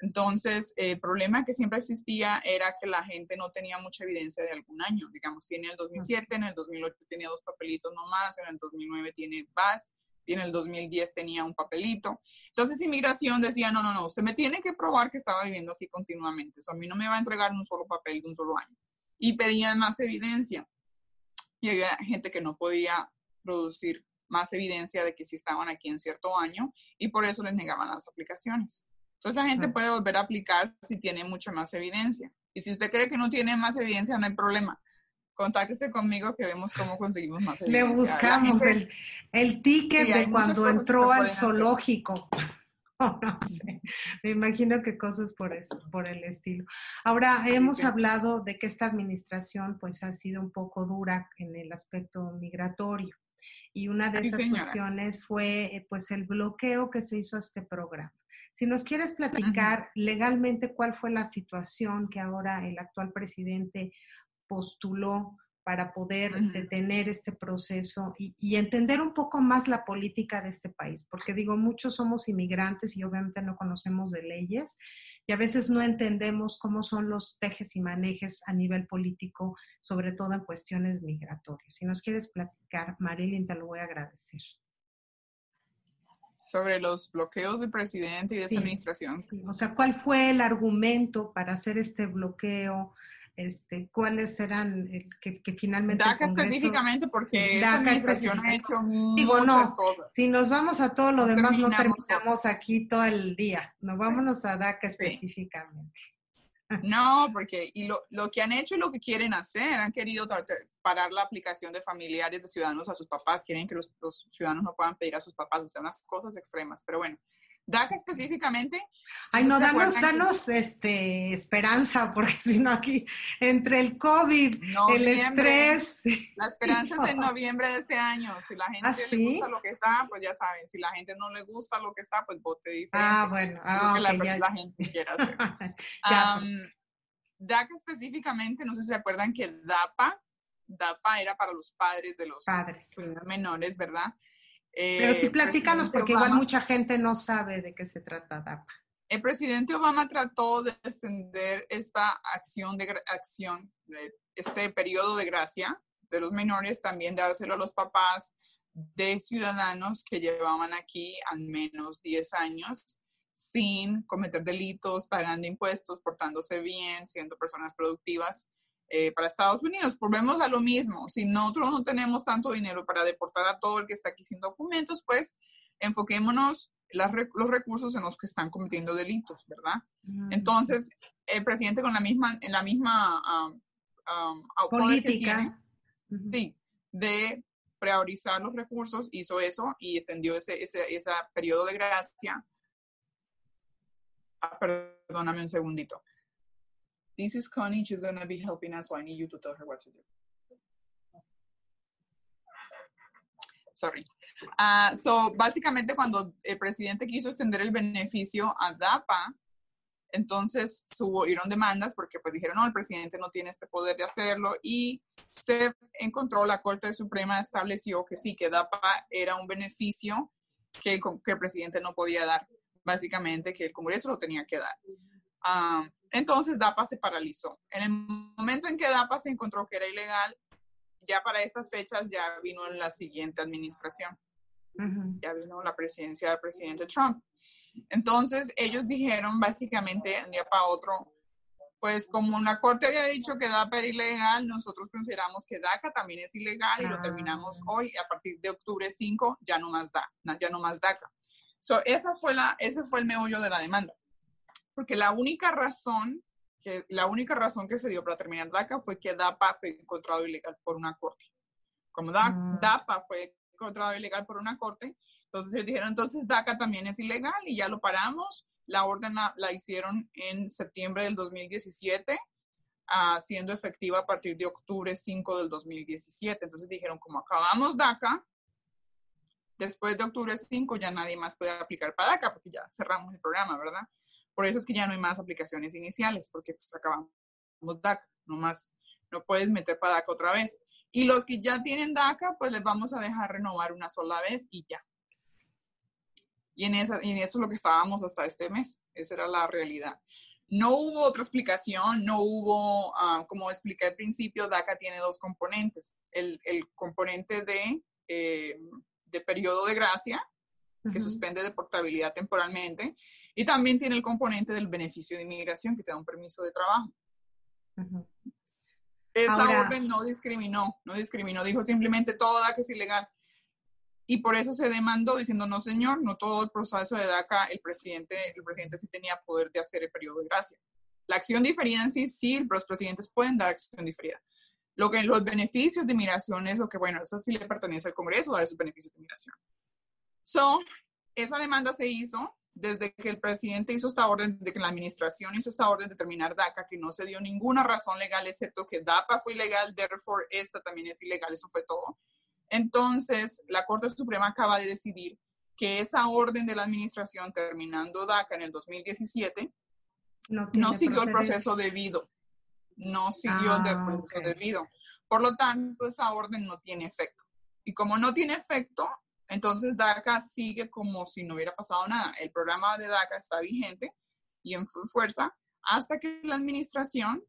Entonces, el problema que siempre existía era que la gente no tenía mucha evidencia de algún año. Digamos, tiene el 2007, en el 2008 tenía dos papelitos nomás, en el 2009 tiene VAS, en el 2010 tenía un papelito. Entonces inmigración decía, no, no, no, usted me tiene que probar que estaba viviendo aquí continuamente. a mí no me va a entregar un solo papel de un solo año. Y pedían más evidencia. Y había gente que no podía producir más evidencia de que sí estaban aquí en cierto año y por eso les negaban las aplicaciones. Entonces, esa gente puede volver a aplicar si tiene mucha más evidencia. Y si usted cree que no tiene más evidencia, no hay problema contáctese conmigo que vemos cómo conseguimos más evidencia. Le buscamos el, el, ticket de cuando entró al zoológico. no sé. Me imagino que cosas por eso, por el estilo. Ahora hemos hablado de que esta administración pues ha sido un poco dura en el aspecto migratorio y una de esas cuestiones fue eh, pues el bloqueo que se hizo a este programa. Si nos quieres platicar legalmente cuál fue la situación que ahora el actual presidente postuló para poder detener este proceso y, entender un poco más la política de este país, porque digo, muchos somos inmigrantes y obviamente no conocemos de leyes y a veces no entendemos cómo son los tejes y manejes a nivel político, sobre todo en cuestiones migratorias. Si nos quieres platicar, Marilyn, te lo voy a agradecer. Sobre los bloqueos del presidente y de esa administración. O sea, ¿cuál fue el argumento para hacer este bloqueo? Este, cuáles eran que, que, finalmente. DACA específicamente, porque DACA ha hecho Digo, no, cosas. Si nos vamos a todo lo demás, no terminamos aquí todo el día. No vámonos a DACA específicamente. No, porque y lo, lo, que han hecho y lo que quieren hacer, han querido parar la aplicación de familiares de ciudadanos a sus papás, quieren que los, los ciudadanos no puedan pedir a sus papás, o sea, unas cosas extremas, pero bueno, DACA específicamente. Ay, no, danos, danos este, esperanza, porque si no aquí, entre el COVID, el estrés. La esperanza es en noviembre de este año. Si la gente ¿Ah, le gusta lo que está, pues ya saben. Si la gente no le gusta lo que está, pues vote diferente. Ah, bueno. Ah, que la, gente quiera hacer. DACA específicamente, no sé si se acuerdan que DAPA, DAPA era para los padres de los padres. menores, ¿verdad? Pero sí platícanos, porque igual mucha gente no sabe de qué se trata DAPA. El presidente Obama trató de extender esta acción de acción, de este periodo de gracia de los menores, también dárselo a los papás de ciudadanos que llevaban aquí al menos 10 años sin cometer delitos, pagando impuestos, portándose bien, siendo personas productivas. Eh, para Estados Unidos. Volvemos a lo mismo. Si nosotros no tenemos tanto dinero para deportar a todo el que está aquí sin documentos, pues enfoquémonos los recursos en los que están cometiendo delitos, ¿verdad? Mm. Entonces, el presidente con la misma, en la misma um, um, política sí, de priorizar los recursos, hizo eso y extendió ese, ese, ese periodo de gracia. Ah, perdóname un segundito. This is Connie, she's going to be helping us, so I need you to tell her what to do. Sorry. Uh, so, básicamente cuando el presidente quiso extender el beneficio a DAPA, entonces subieron demandas porque pues dijeron, no, el presidente no tiene este poder de hacerlo y se encontró, la Corte Suprema estableció que sí, que DAPA era un beneficio que el, que el presidente no podía dar, básicamente que el Congreso lo tenía que dar. Uh, entonces DAPA se paralizó. En el momento en que DAPA se encontró que era ilegal, ya para esas fechas ya vino la siguiente administración. Ya vino la presidencia del presidente Trump. Entonces ellos dijeron básicamente un día para otro, pues como la corte había dicho que DAPA era ilegal, nosotros consideramos que DACA también es ilegal y lo terminamos ah. hoy. A partir de octubre 5 ya no más, da, ya no más DACA. So, esa fue la, ese fue el meollo de la demanda porque la única razón que la única razón que se dio para terminar DACA fue que DAPA fue encontrado ilegal por una corte. Como mm. DAPA fue encontrado ilegal por una corte, entonces ellos dijeron, entonces DACA también es ilegal y ya lo paramos. La orden la, hicieron en septiembre del 2017, ah, siendo efectiva a partir de octubre 5 del 2017. Entonces dijeron, como acabamos DACA, después de octubre 5 ya nadie más puede aplicar para DACA porque ya cerramos el programa, ¿verdad? Por eso es que ya no hay más aplicaciones iniciales, porque pues acabamos DACA, no más, no puedes meter para DACA otra vez. Y los que ya tienen DACA, pues les vamos a dejar renovar una sola vez y ya. Y en, esa, y en eso es lo que estábamos hasta este mes. Esa era la realidad. No hubo otra explicación, no hubo, ah, como expliqué al principio, DACA tiene dos componentes. El, el componente de, eh, de periodo de gracia, que suspende de portabilidad temporalmente, y también tiene el componente del beneficio de inmigración, que te da un permiso de trabajo. Esa orden no discriminó, no discriminó, dijo simplemente todo DACA es ilegal. Y por eso se demandó diciendo, no señor, no todo el proceso de DACA, el presidente, el presidente sí tenía poder de hacer el periodo de gracia. La acción diferida en sí, sí, los presidentes pueden dar acción diferida. Lo que los beneficios de inmigración es lo que, bueno, eso sí le pertenece al Congreso, dar esos beneficios de inmigración. So, esa demanda se hizo, desde que el presidente hizo esta orden, de que la administración hizo esta orden de terminar DACA, que no se dio ninguna razón legal, excepto que DAPA fue ilegal, therefore esta también es ilegal, eso fue todo. Entonces, la Corte Suprema acaba de decidir que esa orden de la administración terminando DACA en el 2017 no, siguió el proceso debido, no siguió el ah, proceso debido. Por lo tanto, esa orden no tiene efecto. Y como no tiene efecto, entonces DACA sigue como si no hubiera pasado nada. El programa de DACA está vigente y en fuerza hasta que la administración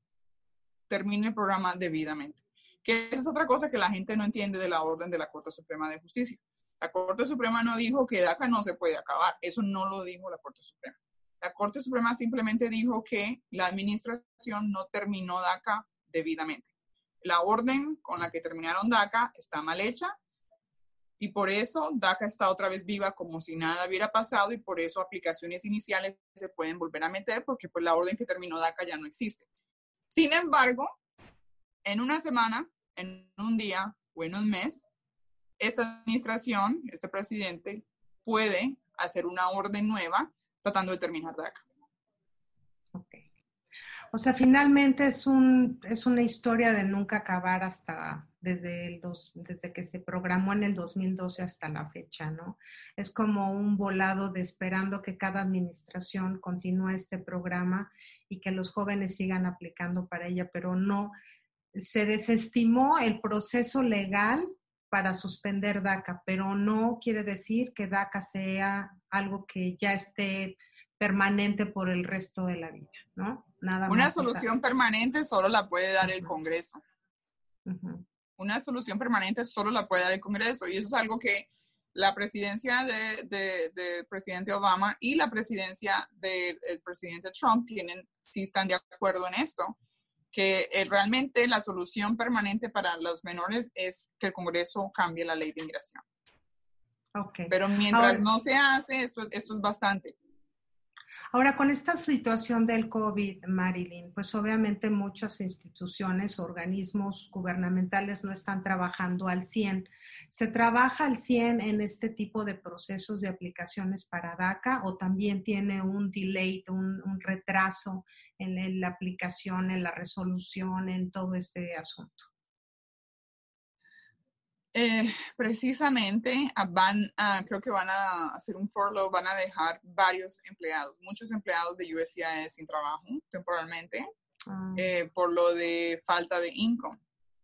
termine el programa debidamente. Que esa es otra cosa que la gente no entiende de la orden de la Corte Suprema de Justicia. La Corte Suprema no dijo que DACA no se puede acabar. Eso no lo dijo la Corte Suprema. La Corte Suprema simplemente dijo que la administración no terminó DACA debidamente. La orden con la que terminaron DACA está mal hecha y por eso DACA está otra vez viva como si nada hubiera pasado y por eso aplicaciones iniciales se pueden volver a meter porque pues la orden que terminó DACA ya no existe. Sin embargo, en una semana, en un día o en un mes, esta administración, este presidente puede hacer una orden nueva tratando de terminar DACA. O sea, finalmente es, un, es una historia de nunca acabar hasta desde, el dos, desde que se programó en el 2012 hasta la fecha, ¿no? Es como un volado de esperando que cada administración continúe este programa y que los jóvenes sigan aplicando para ella, pero no, se desestimó el proceso legal para suspender DACA, pero no quiere decir que DACA sea algo que ya esté permanente por el resto de la vida, ¿no? Nada Una solución permanente solo la puede dar el Congreso. Una solución permanente solo la puede dar el Congreso y eso es algo que la presidencia del de, presidente Obama y la presidencia del presidente Trump tienen, sí están de acuerdo en esto, que eh, realmente la solución permanente para los menores es que el Congreso cambie la ley de inmigración. Okay. Pero mientras no se hace, esto, esto es bastante. Ahora, con esta situación del COVID, Marilyn, pues obviamente muchas instituciones, organismos gubernamentales no están trabajando al 100. ¿Se trabaja al 100 en este tipo de procesos de aplicaciones para DACA o también tiene un delay, un, un retraso en la aplicación, en la resolución, en todo este asunto? Eh, precisamente ah, van a, creo que van a hacer un furlough, van a dejar varios empleados, muchos empleados de USCIS sin trabajo temporalmente ah. eh, por lo de falta de income.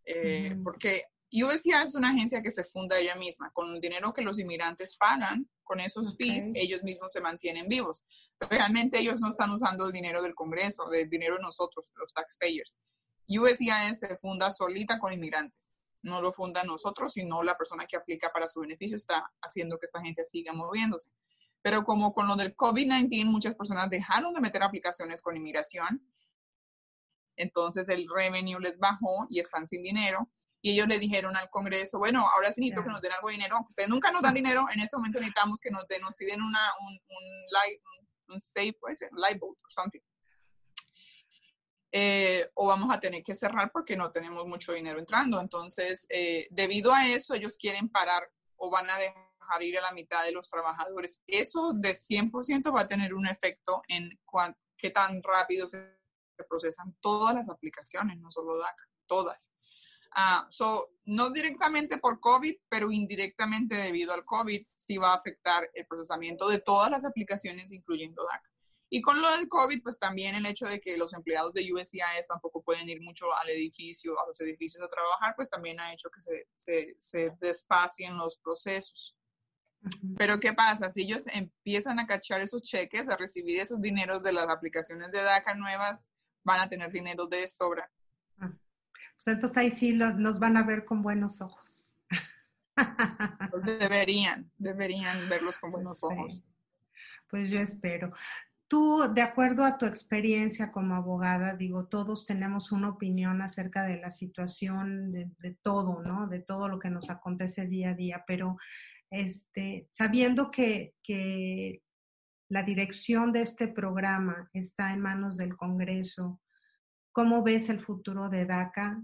Eh, porque USCIS es una agencia que se funda ella misma, con el dinero que los inmigrantes pagan, con esos fees, ellos mismos se mantienen vivos. realmente ellos no están usando el dinero del Congreso, del dinero de nosotros, los taxpayers. USCIS se funda solita con inmigrantes no lo funda nosotros, sino la persona que aplica para su beneficio está haciendo que esta agencia siga moviéndose. Pero como con lo del COVID-19, muchas personas dejaron de meter aplicaciones con inmigración, entonces el revenue les bajó y están sin dinero. Y ellos le dijeron al Congreso, bueno, ahora sí necesito que nos den algo de dinero. Ustedes nunca nos dan dinero, en este momento necesitamos que nos den, nos piden una, un, un, un, safe, pues, live vote or something. Eh, o vamos a tener que cerrar porque no tenemos mucho dinero entrando. Entonces, eh, debido a eso, ellos quieren parar o van a dejar ir a la mitad de los trabajadores. Eso de 100% va a tener un efecto en qué tan rápido se procesan todas las aplicaciones, no solo DACA, todas. Uh, so, no directamente por COVID, pero indirectamente debido al COVID, sí va a afectar el procesamiento de todas las aplicaciones, incluyendo DACA. Y con lo del COVID, pues también el hecho de que los empleados de USCIS tampoco pueden ir mucho al edificio, a los edificios a trabajar, pues también ha hecho que se, se, se despacien los procesos. Pero ¿qué pasa? Si ellos empiezan a cachar esos cheques, a recibir esos dineros de las aplicaciones de DACA nuevas, van a tener dinero de sobra. Ah. Pues entonces ahí sí los, van a ver con buenos ojos. Pues deberían, deberían verlos con buenos ojos. Pues yo espero. Tú, de acuerdo a tu experiencia como abogada, digo, todos tenemos una opinión acerca de la situación de, todo, ¿no? De todo lo que nos acontece día a día, pero este, sabiendo que, que la dirección de este programa está en manos del Congreso, ¿cómo ves el futuro de DACA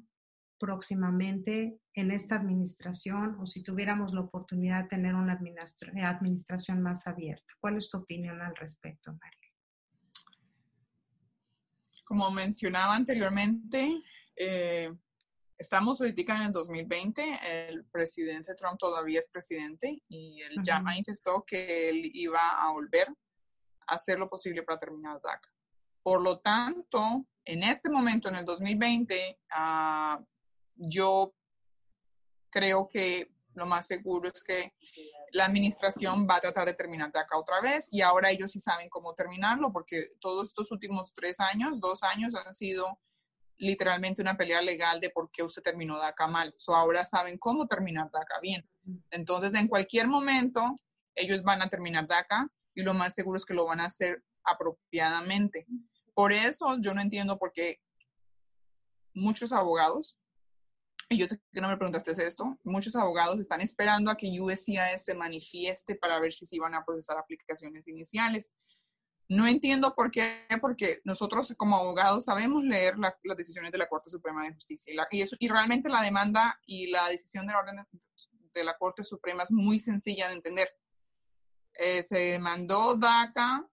próximamente en esta administración o si tuviéramos la oportunidad de tener una administración más abierta? ¿Cuál es tu opinión al respecto, María? Como mencionaba anteriormente, eh, estamos ahorita en el 2020, el presidente Trump todavía es presidente y él ya manifestó que él iba a volver a hacer lo posible para terminar DACA. Por lo tanto, en este momento, en el 2020, ah, yo creo que lo más seguro es que la administración va a tratar de terminar DACA otra vez y ahora ellos sí saben cómo terminarlo porque todos estos últimos tres años, dos años han sido literalmente una pelea legal de por qué usted terminó DACA mal. So ahora saben cómo terminar DACA bien. Entonces, en cualquier momento, ellos van a terminar DACA y lo más seguro es que lo van a hacer apropiadamente. Por eso yo no entiendo por qué muchos abogados y yo sé que no me preguntaste esto, muchos abogados están esperando a que USCIS se manifieste para ver si se van a procesar aplicaciones iniciales. No entiendo por qué, porque nosotros como abogados sabemos leer las decisiones de la Corte Suprema de Justicia y, eso, y realmente la demanda y la decisión de la orden de, la Corte Suprema es muy sencilla de entender. Eh, se mandó DACA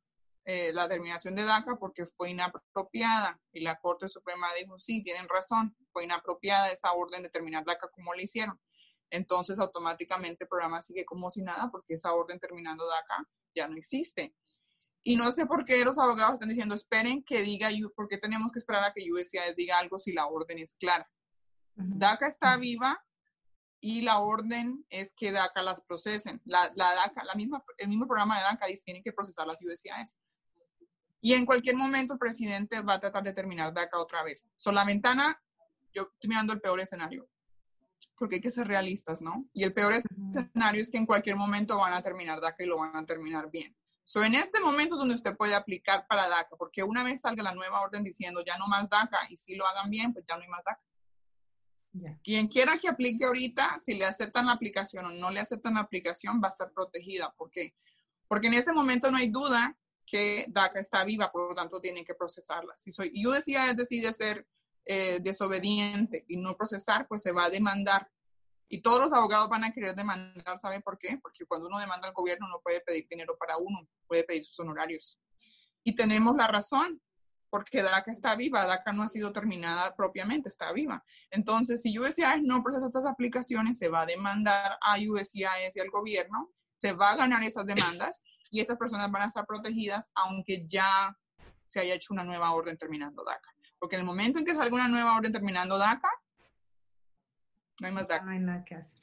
eh, la terminación de DACA porque fue inapropiada y la Corte Suprema dijo, sí, tienen razón, fue inapropiada esa orden de terminar DACA como lo hicieron. Entonces automáticamente el programa sigue como si nada porque esa orden terminando DACA ya no existe. Y no sé por qué los abogados están diciendo, esperen que diga, ¿por qué tenemos que esperar a que USCIS diga algo si la orden es clara? DACA está viva y la orden es que DACA las procesen. La, la DACA, la misma, el mismo programa de DACA dice tienen que procesar las USCIS. Y en cualquier momento el presidente va a tratar de terminar DACA otra vez. So, la ventana, yo estoy mirando el peor escenario, porque hay que ser realistas, ¿no? Y el peor escenario es que en cualquier momento van a terminar DACA y lo van a terminar bien. So, en este momento es donde usted puede aplicar para DACA, porque una vez salga la nueva orden diciendo ya no más DACA y si lo hagan bien, pues ya no hay más DACA. Quien quiera que aplique ahorita, si le aceptan la aplicación o no le aceptan la aplicación, va a estar protegida. ¿Por qué? Porque en este momento no hay duda que DACA está viva, por lo tanto tienen que procesarla. Si soy, decía, decide ser eh, desobediente y no procesar, pues se va a demandar. Y todos los abogados van a querer demandar, ¿sabe por qué? Porque cuando uno demanda al gobierno no puede pedir dinero para uno, puede pedir sus honorarios. Y tenemos la razón, porque DACA está viva, DACA no ha sido terminada propiamente, está viva. Entonces, si USCIS no procesa estas aplicaciones, se va a demandar a USCIS y al gobierno, se va a ganar esas demandas y estas personas van a estar protegidas aunque ya se haya hecho una nueva orden terminando DACA. Porque en el momento en que salga una nueva orden terminando DACA, no hay más DACA. No hay nada que hacer.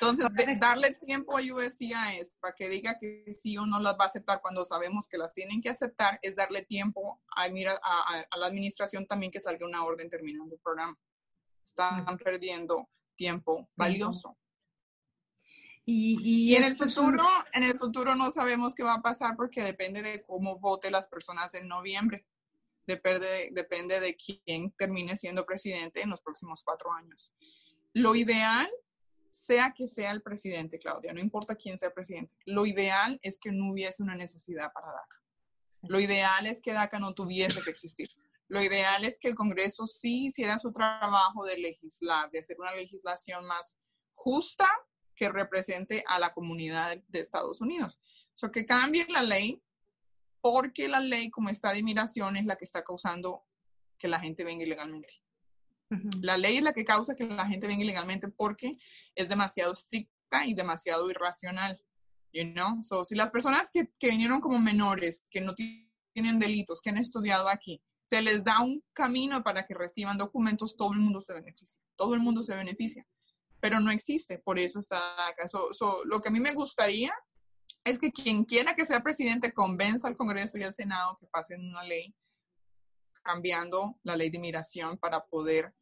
Entonces, darle tiempo a USCIS para que diga que sí o no las va a aceptar cuando sabemos que las tienen que aceptar, es darle tiempo a, mira, a, la administración también que salga una orden terminando el programa. Están perdiendo tiempo valioso. Y, en el futuro, en el futuro no sabemos qué va a pasar porque depende de cómo vote las personas en noviembre. Depende, depende de quién termine siendo presidente en los próximos cuatro años. Lo ideal sea que sea el presidente, Claudia, no importa quién sea presidente, lo ideal es que no hubiese una necesidad para DACA. Lo ideal es que DACA no tuviese que existir. Lo ideal es que el Congreso sí hiciera su trabajo de legislar, de hacer una legislación más justa que represente a la comunidad de Estados Unidos. O sea, que cambie la ley porque la ley como está de inmigración es la que está causando que la gente venga ilegalmente. La ley es la que causa que la gente venga ilegalmente porque es demasiado estricta y demasiado irracional. You know? so, si las personas que, que vinieron como menores, que no tienen delitos, que han estudiado aquí, se les da un camino para que reciban documentos, todo el mundo se beneficia. Todo el mundo se beneficia. Pero no existe, por eso está acá. lo que a mí me gustaría es que quien quiera que sea presidente convenza al Congreso y al Senado que pasen una ley cambiando la ley de inmigración para poder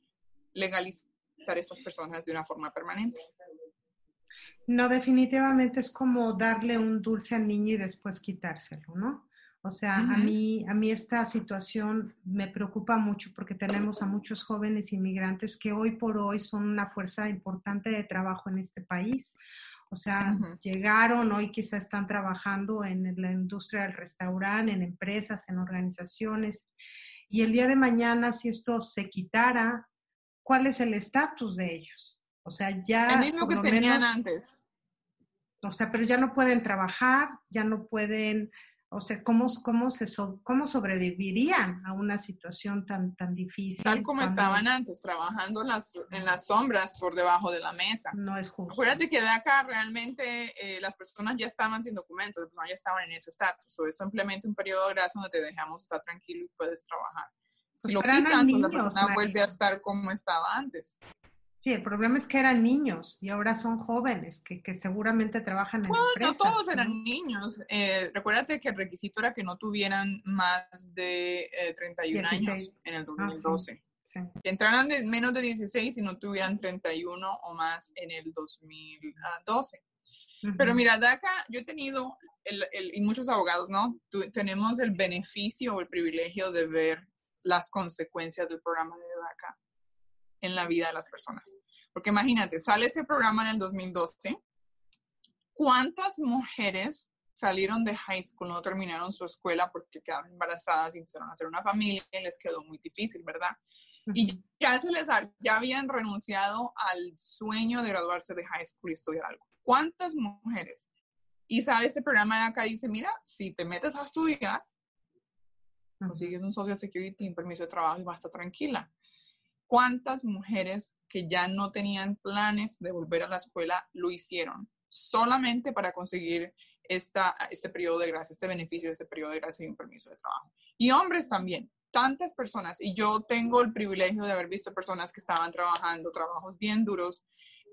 legalizar a estas personas de una forma permanente. No, definitivamente es como darle un dulce al niño y después quitárselo, ¿no? O sea, a, mí, a mí esta situación me preocupa mucho porque tenemos a muchos jóvenes inmigrantes que hoy por hoy son una fuerza importante de trabajo en este país. O sea, llegaron, hoy quizá están trabajando en la industria del restaurante, en empresas, en organizaciones. Y el día de mañana, si esto se quitara, ¿cuál es el estatus de ellos? O sea, ya... El mismo que tenían antes. O sea, pero ya no pueden trabajar, ya no pueden, o sea, ¿cómo, cómo, se cómo sobrevivirían a una situación tan, tan difícil? Tal como estaban antes, trabajando las, en las sombras por debajo de la mesa. No es justo. Acuérdate que de acá realmente eh, las personas ya estaban sin documentos, las personas ya estaban en ese estatus. O es simplemente un periodo de gracia donde te dejamos estar tranquilo y puedes trabajar. Si lo quitan, pues la persona vuelve a estar como estaba antes. Sí, el problema es que eran niños y ahora son jóvenes que, que seguramente trabajan en bueno, empresas. No todos eran niños. Eh, recuérdate que el requisito era que no tuvieran más de 31 eh, años en el 2012. Ah, que entraran de menos de 16 y no tuvieran 31 o más en el 2012. Pero mira, DACA, yo he tenido, el, el, y muchos abogados, ¿no? tenemos el beneficio o el privilegio de ver las consecuencias del programa de DACA en la vida de las personas. Porque imagínate, sale este programa en el 2012. ¿Cuántas mujeres salieron de high school, no terminaron su escuela porque quedaron embarazadas y empezaron a hacer una familia y les quedó muy difícil, ¿verdad? Y ya, se les, ya habían renunciado al sueño de graduarse de high school y estudiar algo. ¿Cuántas mujeres? Y sale este programa de acá y dice, mira, si te metes a estudiar, consigues un Social Security, un permiso de trabajo y vas a estar tranquila. ¿Cuántas mujeres que ya no tenían planes de volver a la escuela lo hicieron solamente para conseguir este periodo de gracia, este beneficio este periodo de gracia y un permiso de trabajo? Y hombres también, tantas personas. Y yo tengo el privilegio de haber visto personas que estaban trabajando trabajos bien duros,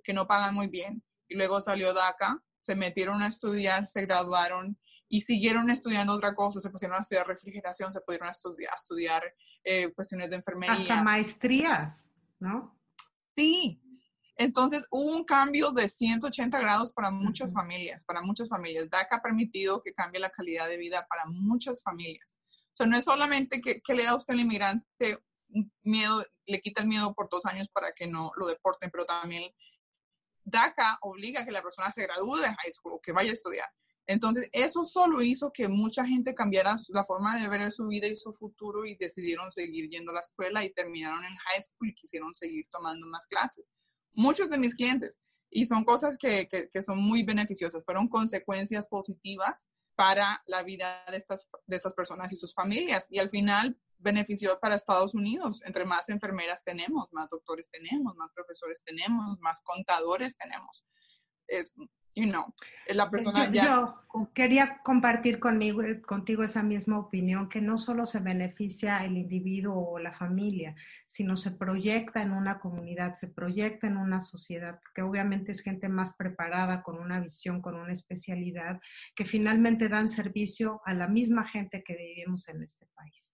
que no pagan muy bien. Y luego salió DACA, se metieron a estudiar, se graduaron y siguieron estudiando otra cosa, se pusieron a estudiar refrigeración, se pudieron estudiar, estudiar eh, cuestiones de enfermería. Hasta maestrías, ¿no? Sí, Entonces hubo un cambio de 180 grados para muchas familias, para muchas familias. DACA ha permitido que cambie la calidad de vida para muchas familias. O sea, no es solamente que, le da a usted al inmigrante miedo, le quita el miedo por dos años para que no lo deporten, pero también DACA obliga a que la persona se gradúe de high school que vaya a estudiar. Entonces, eso solo hizo que mucha gente cambiara la forma de ver su vida y su futuro y decidieron seguir yendo a la escuela y terminaron en high school y quisieron seguir tomando más clases. Muchos de mis clientes, y son cosas que, que, son muy beneficiosas, fueron consecuencias positivas para la vida de estas, de estas personas y sus familias. Y al final benefició para Estados Unidos. Entre más enfermeras tenemos, más doctores tenemos, más profesores tenemos, más contadores tenemos. Es you know, la persona yo, ya... quería compartir conmigo, contigo esa misma opinión, que no solo se beneficia el individuo o la familia, sino se proyecta en una comunidad, se proyecta en una sociedad, porque obviamente es gente más preparada, con una visión, con una especialidad, que finalmente dan servicio a la misma gente que vivimos en este país.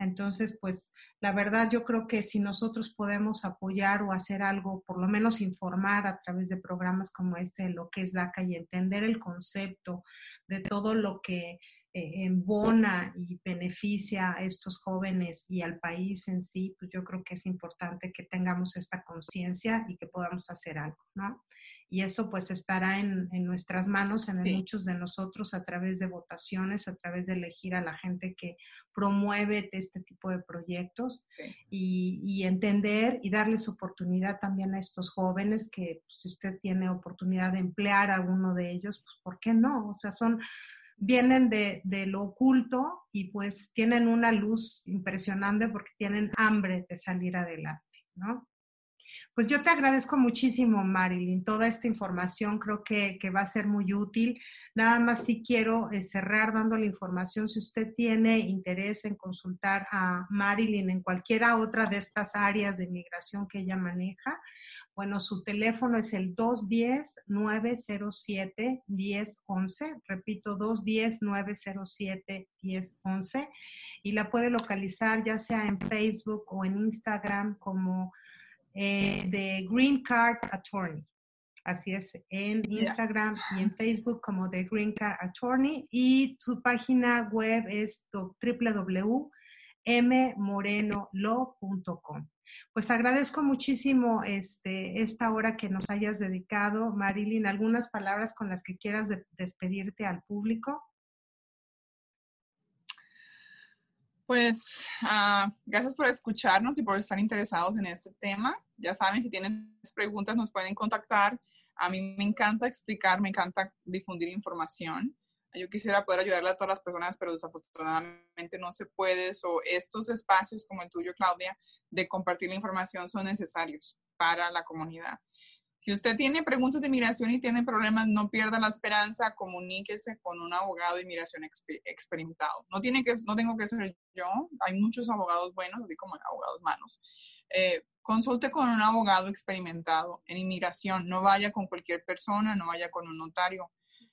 Entonces, pues la verdad yo creo que si nosotros podemos apoyar o hacer algo, por lo menos informar a través de programas como este de lo que es DACA y entender el concepto de todo lo que eh, embona y beneficia a estos jóvenes y al país en sí, pues yo creo que es importante que tengamos esta conciencia y que podamos hacer algo, ¿no? Y eso pues estará en, nuestras manos, en muchos de nosotros, a través de votaciones, a través de elegir a la gente que promueve este tipo de proyectos y, entender y darles oportunidad también a estos jóvenes que pues, si usted tiene oportunidad de emplear a uno de ellos, pues ¿por qué no? O sea, son vienen de, de, lo oculto y pues tienen una luz impresionante porque tienen hambre de salir adelante, ¿no? Pues yo te agradezco muchísimo, Marilyn, toda esta información creo que, va a ser muy útil. Nada más si quiero eh, cerrar dando la información, si usted tiene interés en consultar a Marilyn en cualquiera otra de estas áreas de migración que ella maneja, bueno, su teléfono es el 210-907-1011, repito, 210-907-1011, y la puede localizar ya sea en Facebook o en Instagram como eh, de Green Card Attorney. Así es, en Instagram y en Facebook como The Green Card Attorney. Y su página web es www.mmorenolaw.com. Pues agradezco muchísimo este, esta hora que nos hayas dedicado, Marilyn. ¿Algunas palabras con las que quieras despedirte al público? Pues ah, gracias por escucharnos y por estar interesados en este tema. Ya saben, si tienen preguntas nos pueden contactar. A mí me encanta explicar, me encanta difundir información. Yo quisiera poder ayudarle a todas las personas, pero desafortunadamente no se puede. O estos espacios como el tuyo, Claudia, de compartir la información son necesarios para la comunidad. Si usted tiene preguntas de inmigración y tiene problemas, no pierda la esperanza, comuníquese con un abogado de inmigración experimentado. No, tiene que, no tengo que ser yo, hay muchos abogados buenos, así como abogados malos. Eh, consulte con un abogado experimentado en inmigración, no vaya con cualquier persona, no vaya con un notario,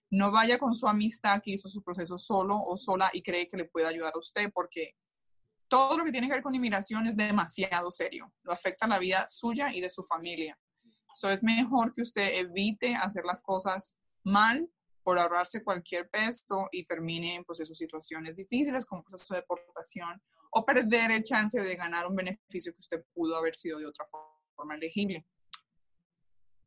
no vaya con su amistad que hizo su proceso solo o sola y cree que le puede ayudar a usted, porque todo lo que tiene que ver con inmigración es demasiado serio, lo afecta a la vida suya y de su familia. So es mejor que usted evite hacer las cosas mal por ahorrarse cualquier peso y termine en pues, situaciones difíciles como proceso de deportación o perder el chance de ganar un beneficio que usted pudo haber sido de otra forma elegible.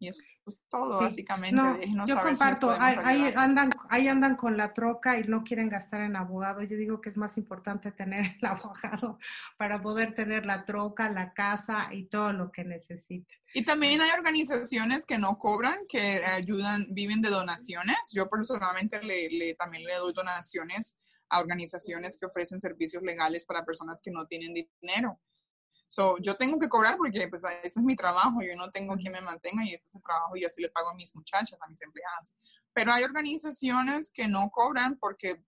Y eso es todo, básicamente. No, yo comparto, ahí, andan, ahí andan con la troca y no quieren gastar en abogado. Yo digo que es más importante tener el abogado para poder tener la troca, la casa y todo lo que necesiten. Y también hay organizaciones que no cobran, que ayudan, viven de donaciones. Yo personalmente le, le, también le doy donaciones a organizaciones que ofrecen servicios legales para personas que no tienen dinero. So, yo tengo que cobrar porque pues ese es mi trabajo, yo no tengo quien me mantenga y ese es el trabajo y así le pago a mis muchachas, a mis empleadas. Pero hay organizaciones que no cobran porque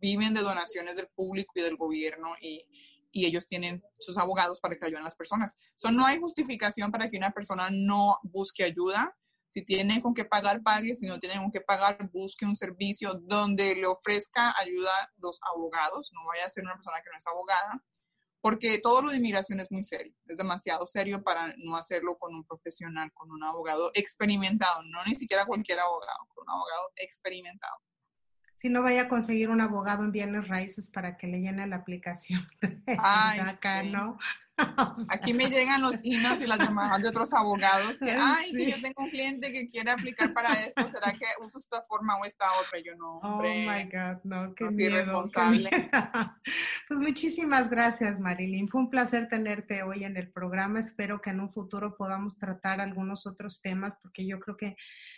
viven de donaciones del público y del gobierno y, y ellos tienen sus abogados para que ayuden a las personas. So, no hay justificación para que una persona no busque ayuda. Si tiene con qué pagar, pague. Si no tiene con qué pagar, busque un servicio donde le ofrezca ayuda a los abogados. No vaya a ser una persona que no es abogada porque todo lo de inmigración es muy serio, es demasiado serio para no hacerlo con un profesional, con un abogado experimentado, no ni siquiera cualquier abogado, con un abogado experimentado. Si no vaya a conseguir un abogado en bienes raíces para que le llene la aplicación. Ay, acá, ¿no? Aquí me llegan los emails y las llamadas de otros abogados que, ay, que yo tengo un cliente que quiere aplicar para esto, ¿será que uso esta forma o esta otra? Yo no, Oh my God, no, qué no miedo, responsable. qué. Pues muchísimas gracias, Marilyn. Fue un placer tenerte hoy en el programa. Espero que en un futuro podamos tratar algunos otros temas, porque yo creo que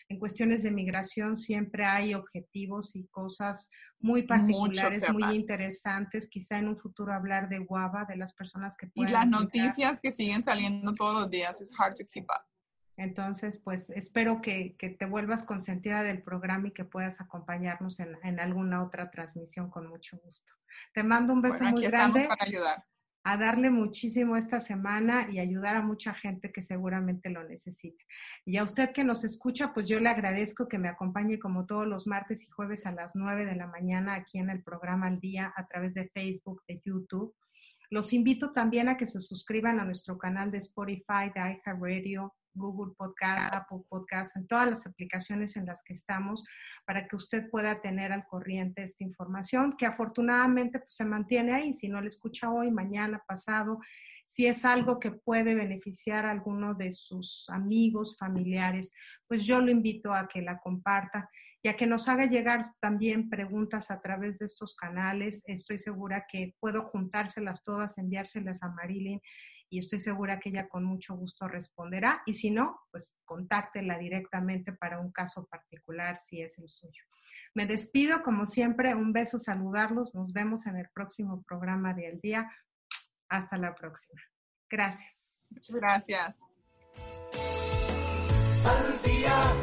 en cuestiones de migración siempre hay objetivos y cosas muy particulares, muy interesantes. Quizá en un futuro hablar de guava, de las personas que pueden. Noticias que siguen saliendo todos los días es hard to keep up. Entonces, pues espero que, que te vuelvas consentida del programa y que puedas acompañarnos en, en alguna otra transmisión con mucho gusto. Te mando un beso Bueno, muy grande para ayudar. a darle muchísimo esta semana y ayudar a mucha gente que seguramente lo necesita. Y a usted que nos escucha, pues yo le agradezco que me acompañe como todos los martes y jueves a las 9 de la mañana aquí en el programa Al Día a través de Facebook, de YouTube. Los invito también a que se suscriban a nuestro canal de Spotify, de iHeartRadio, Google Podcast, Apple Podcast, en todas las aplicaciones en las que estamos, para que usted pueda tener al corriente esta información, que afortunadamente pues, se mantiene ahí. Si no la escucha hoy, mañana, pasado, si es algo que puede beneficiar a alguno de sus amigos, familiares, pues yo lo invito a que la comparta y a que nos haga llegar también preguntas a través de estos canales. Estoy segura que puedo juntárselas todas, enviárselas a Marilyn y estoy segura que ella con mucho gusto responderá. Y si no, pues contáctela directamente para un caso particular si es el suyo. Me despido, como siempre, un beso, saludarlos. Nos vemos en el próximo programa de El Día. Hasta la próxima. Gracias. Muchas gracias. Al día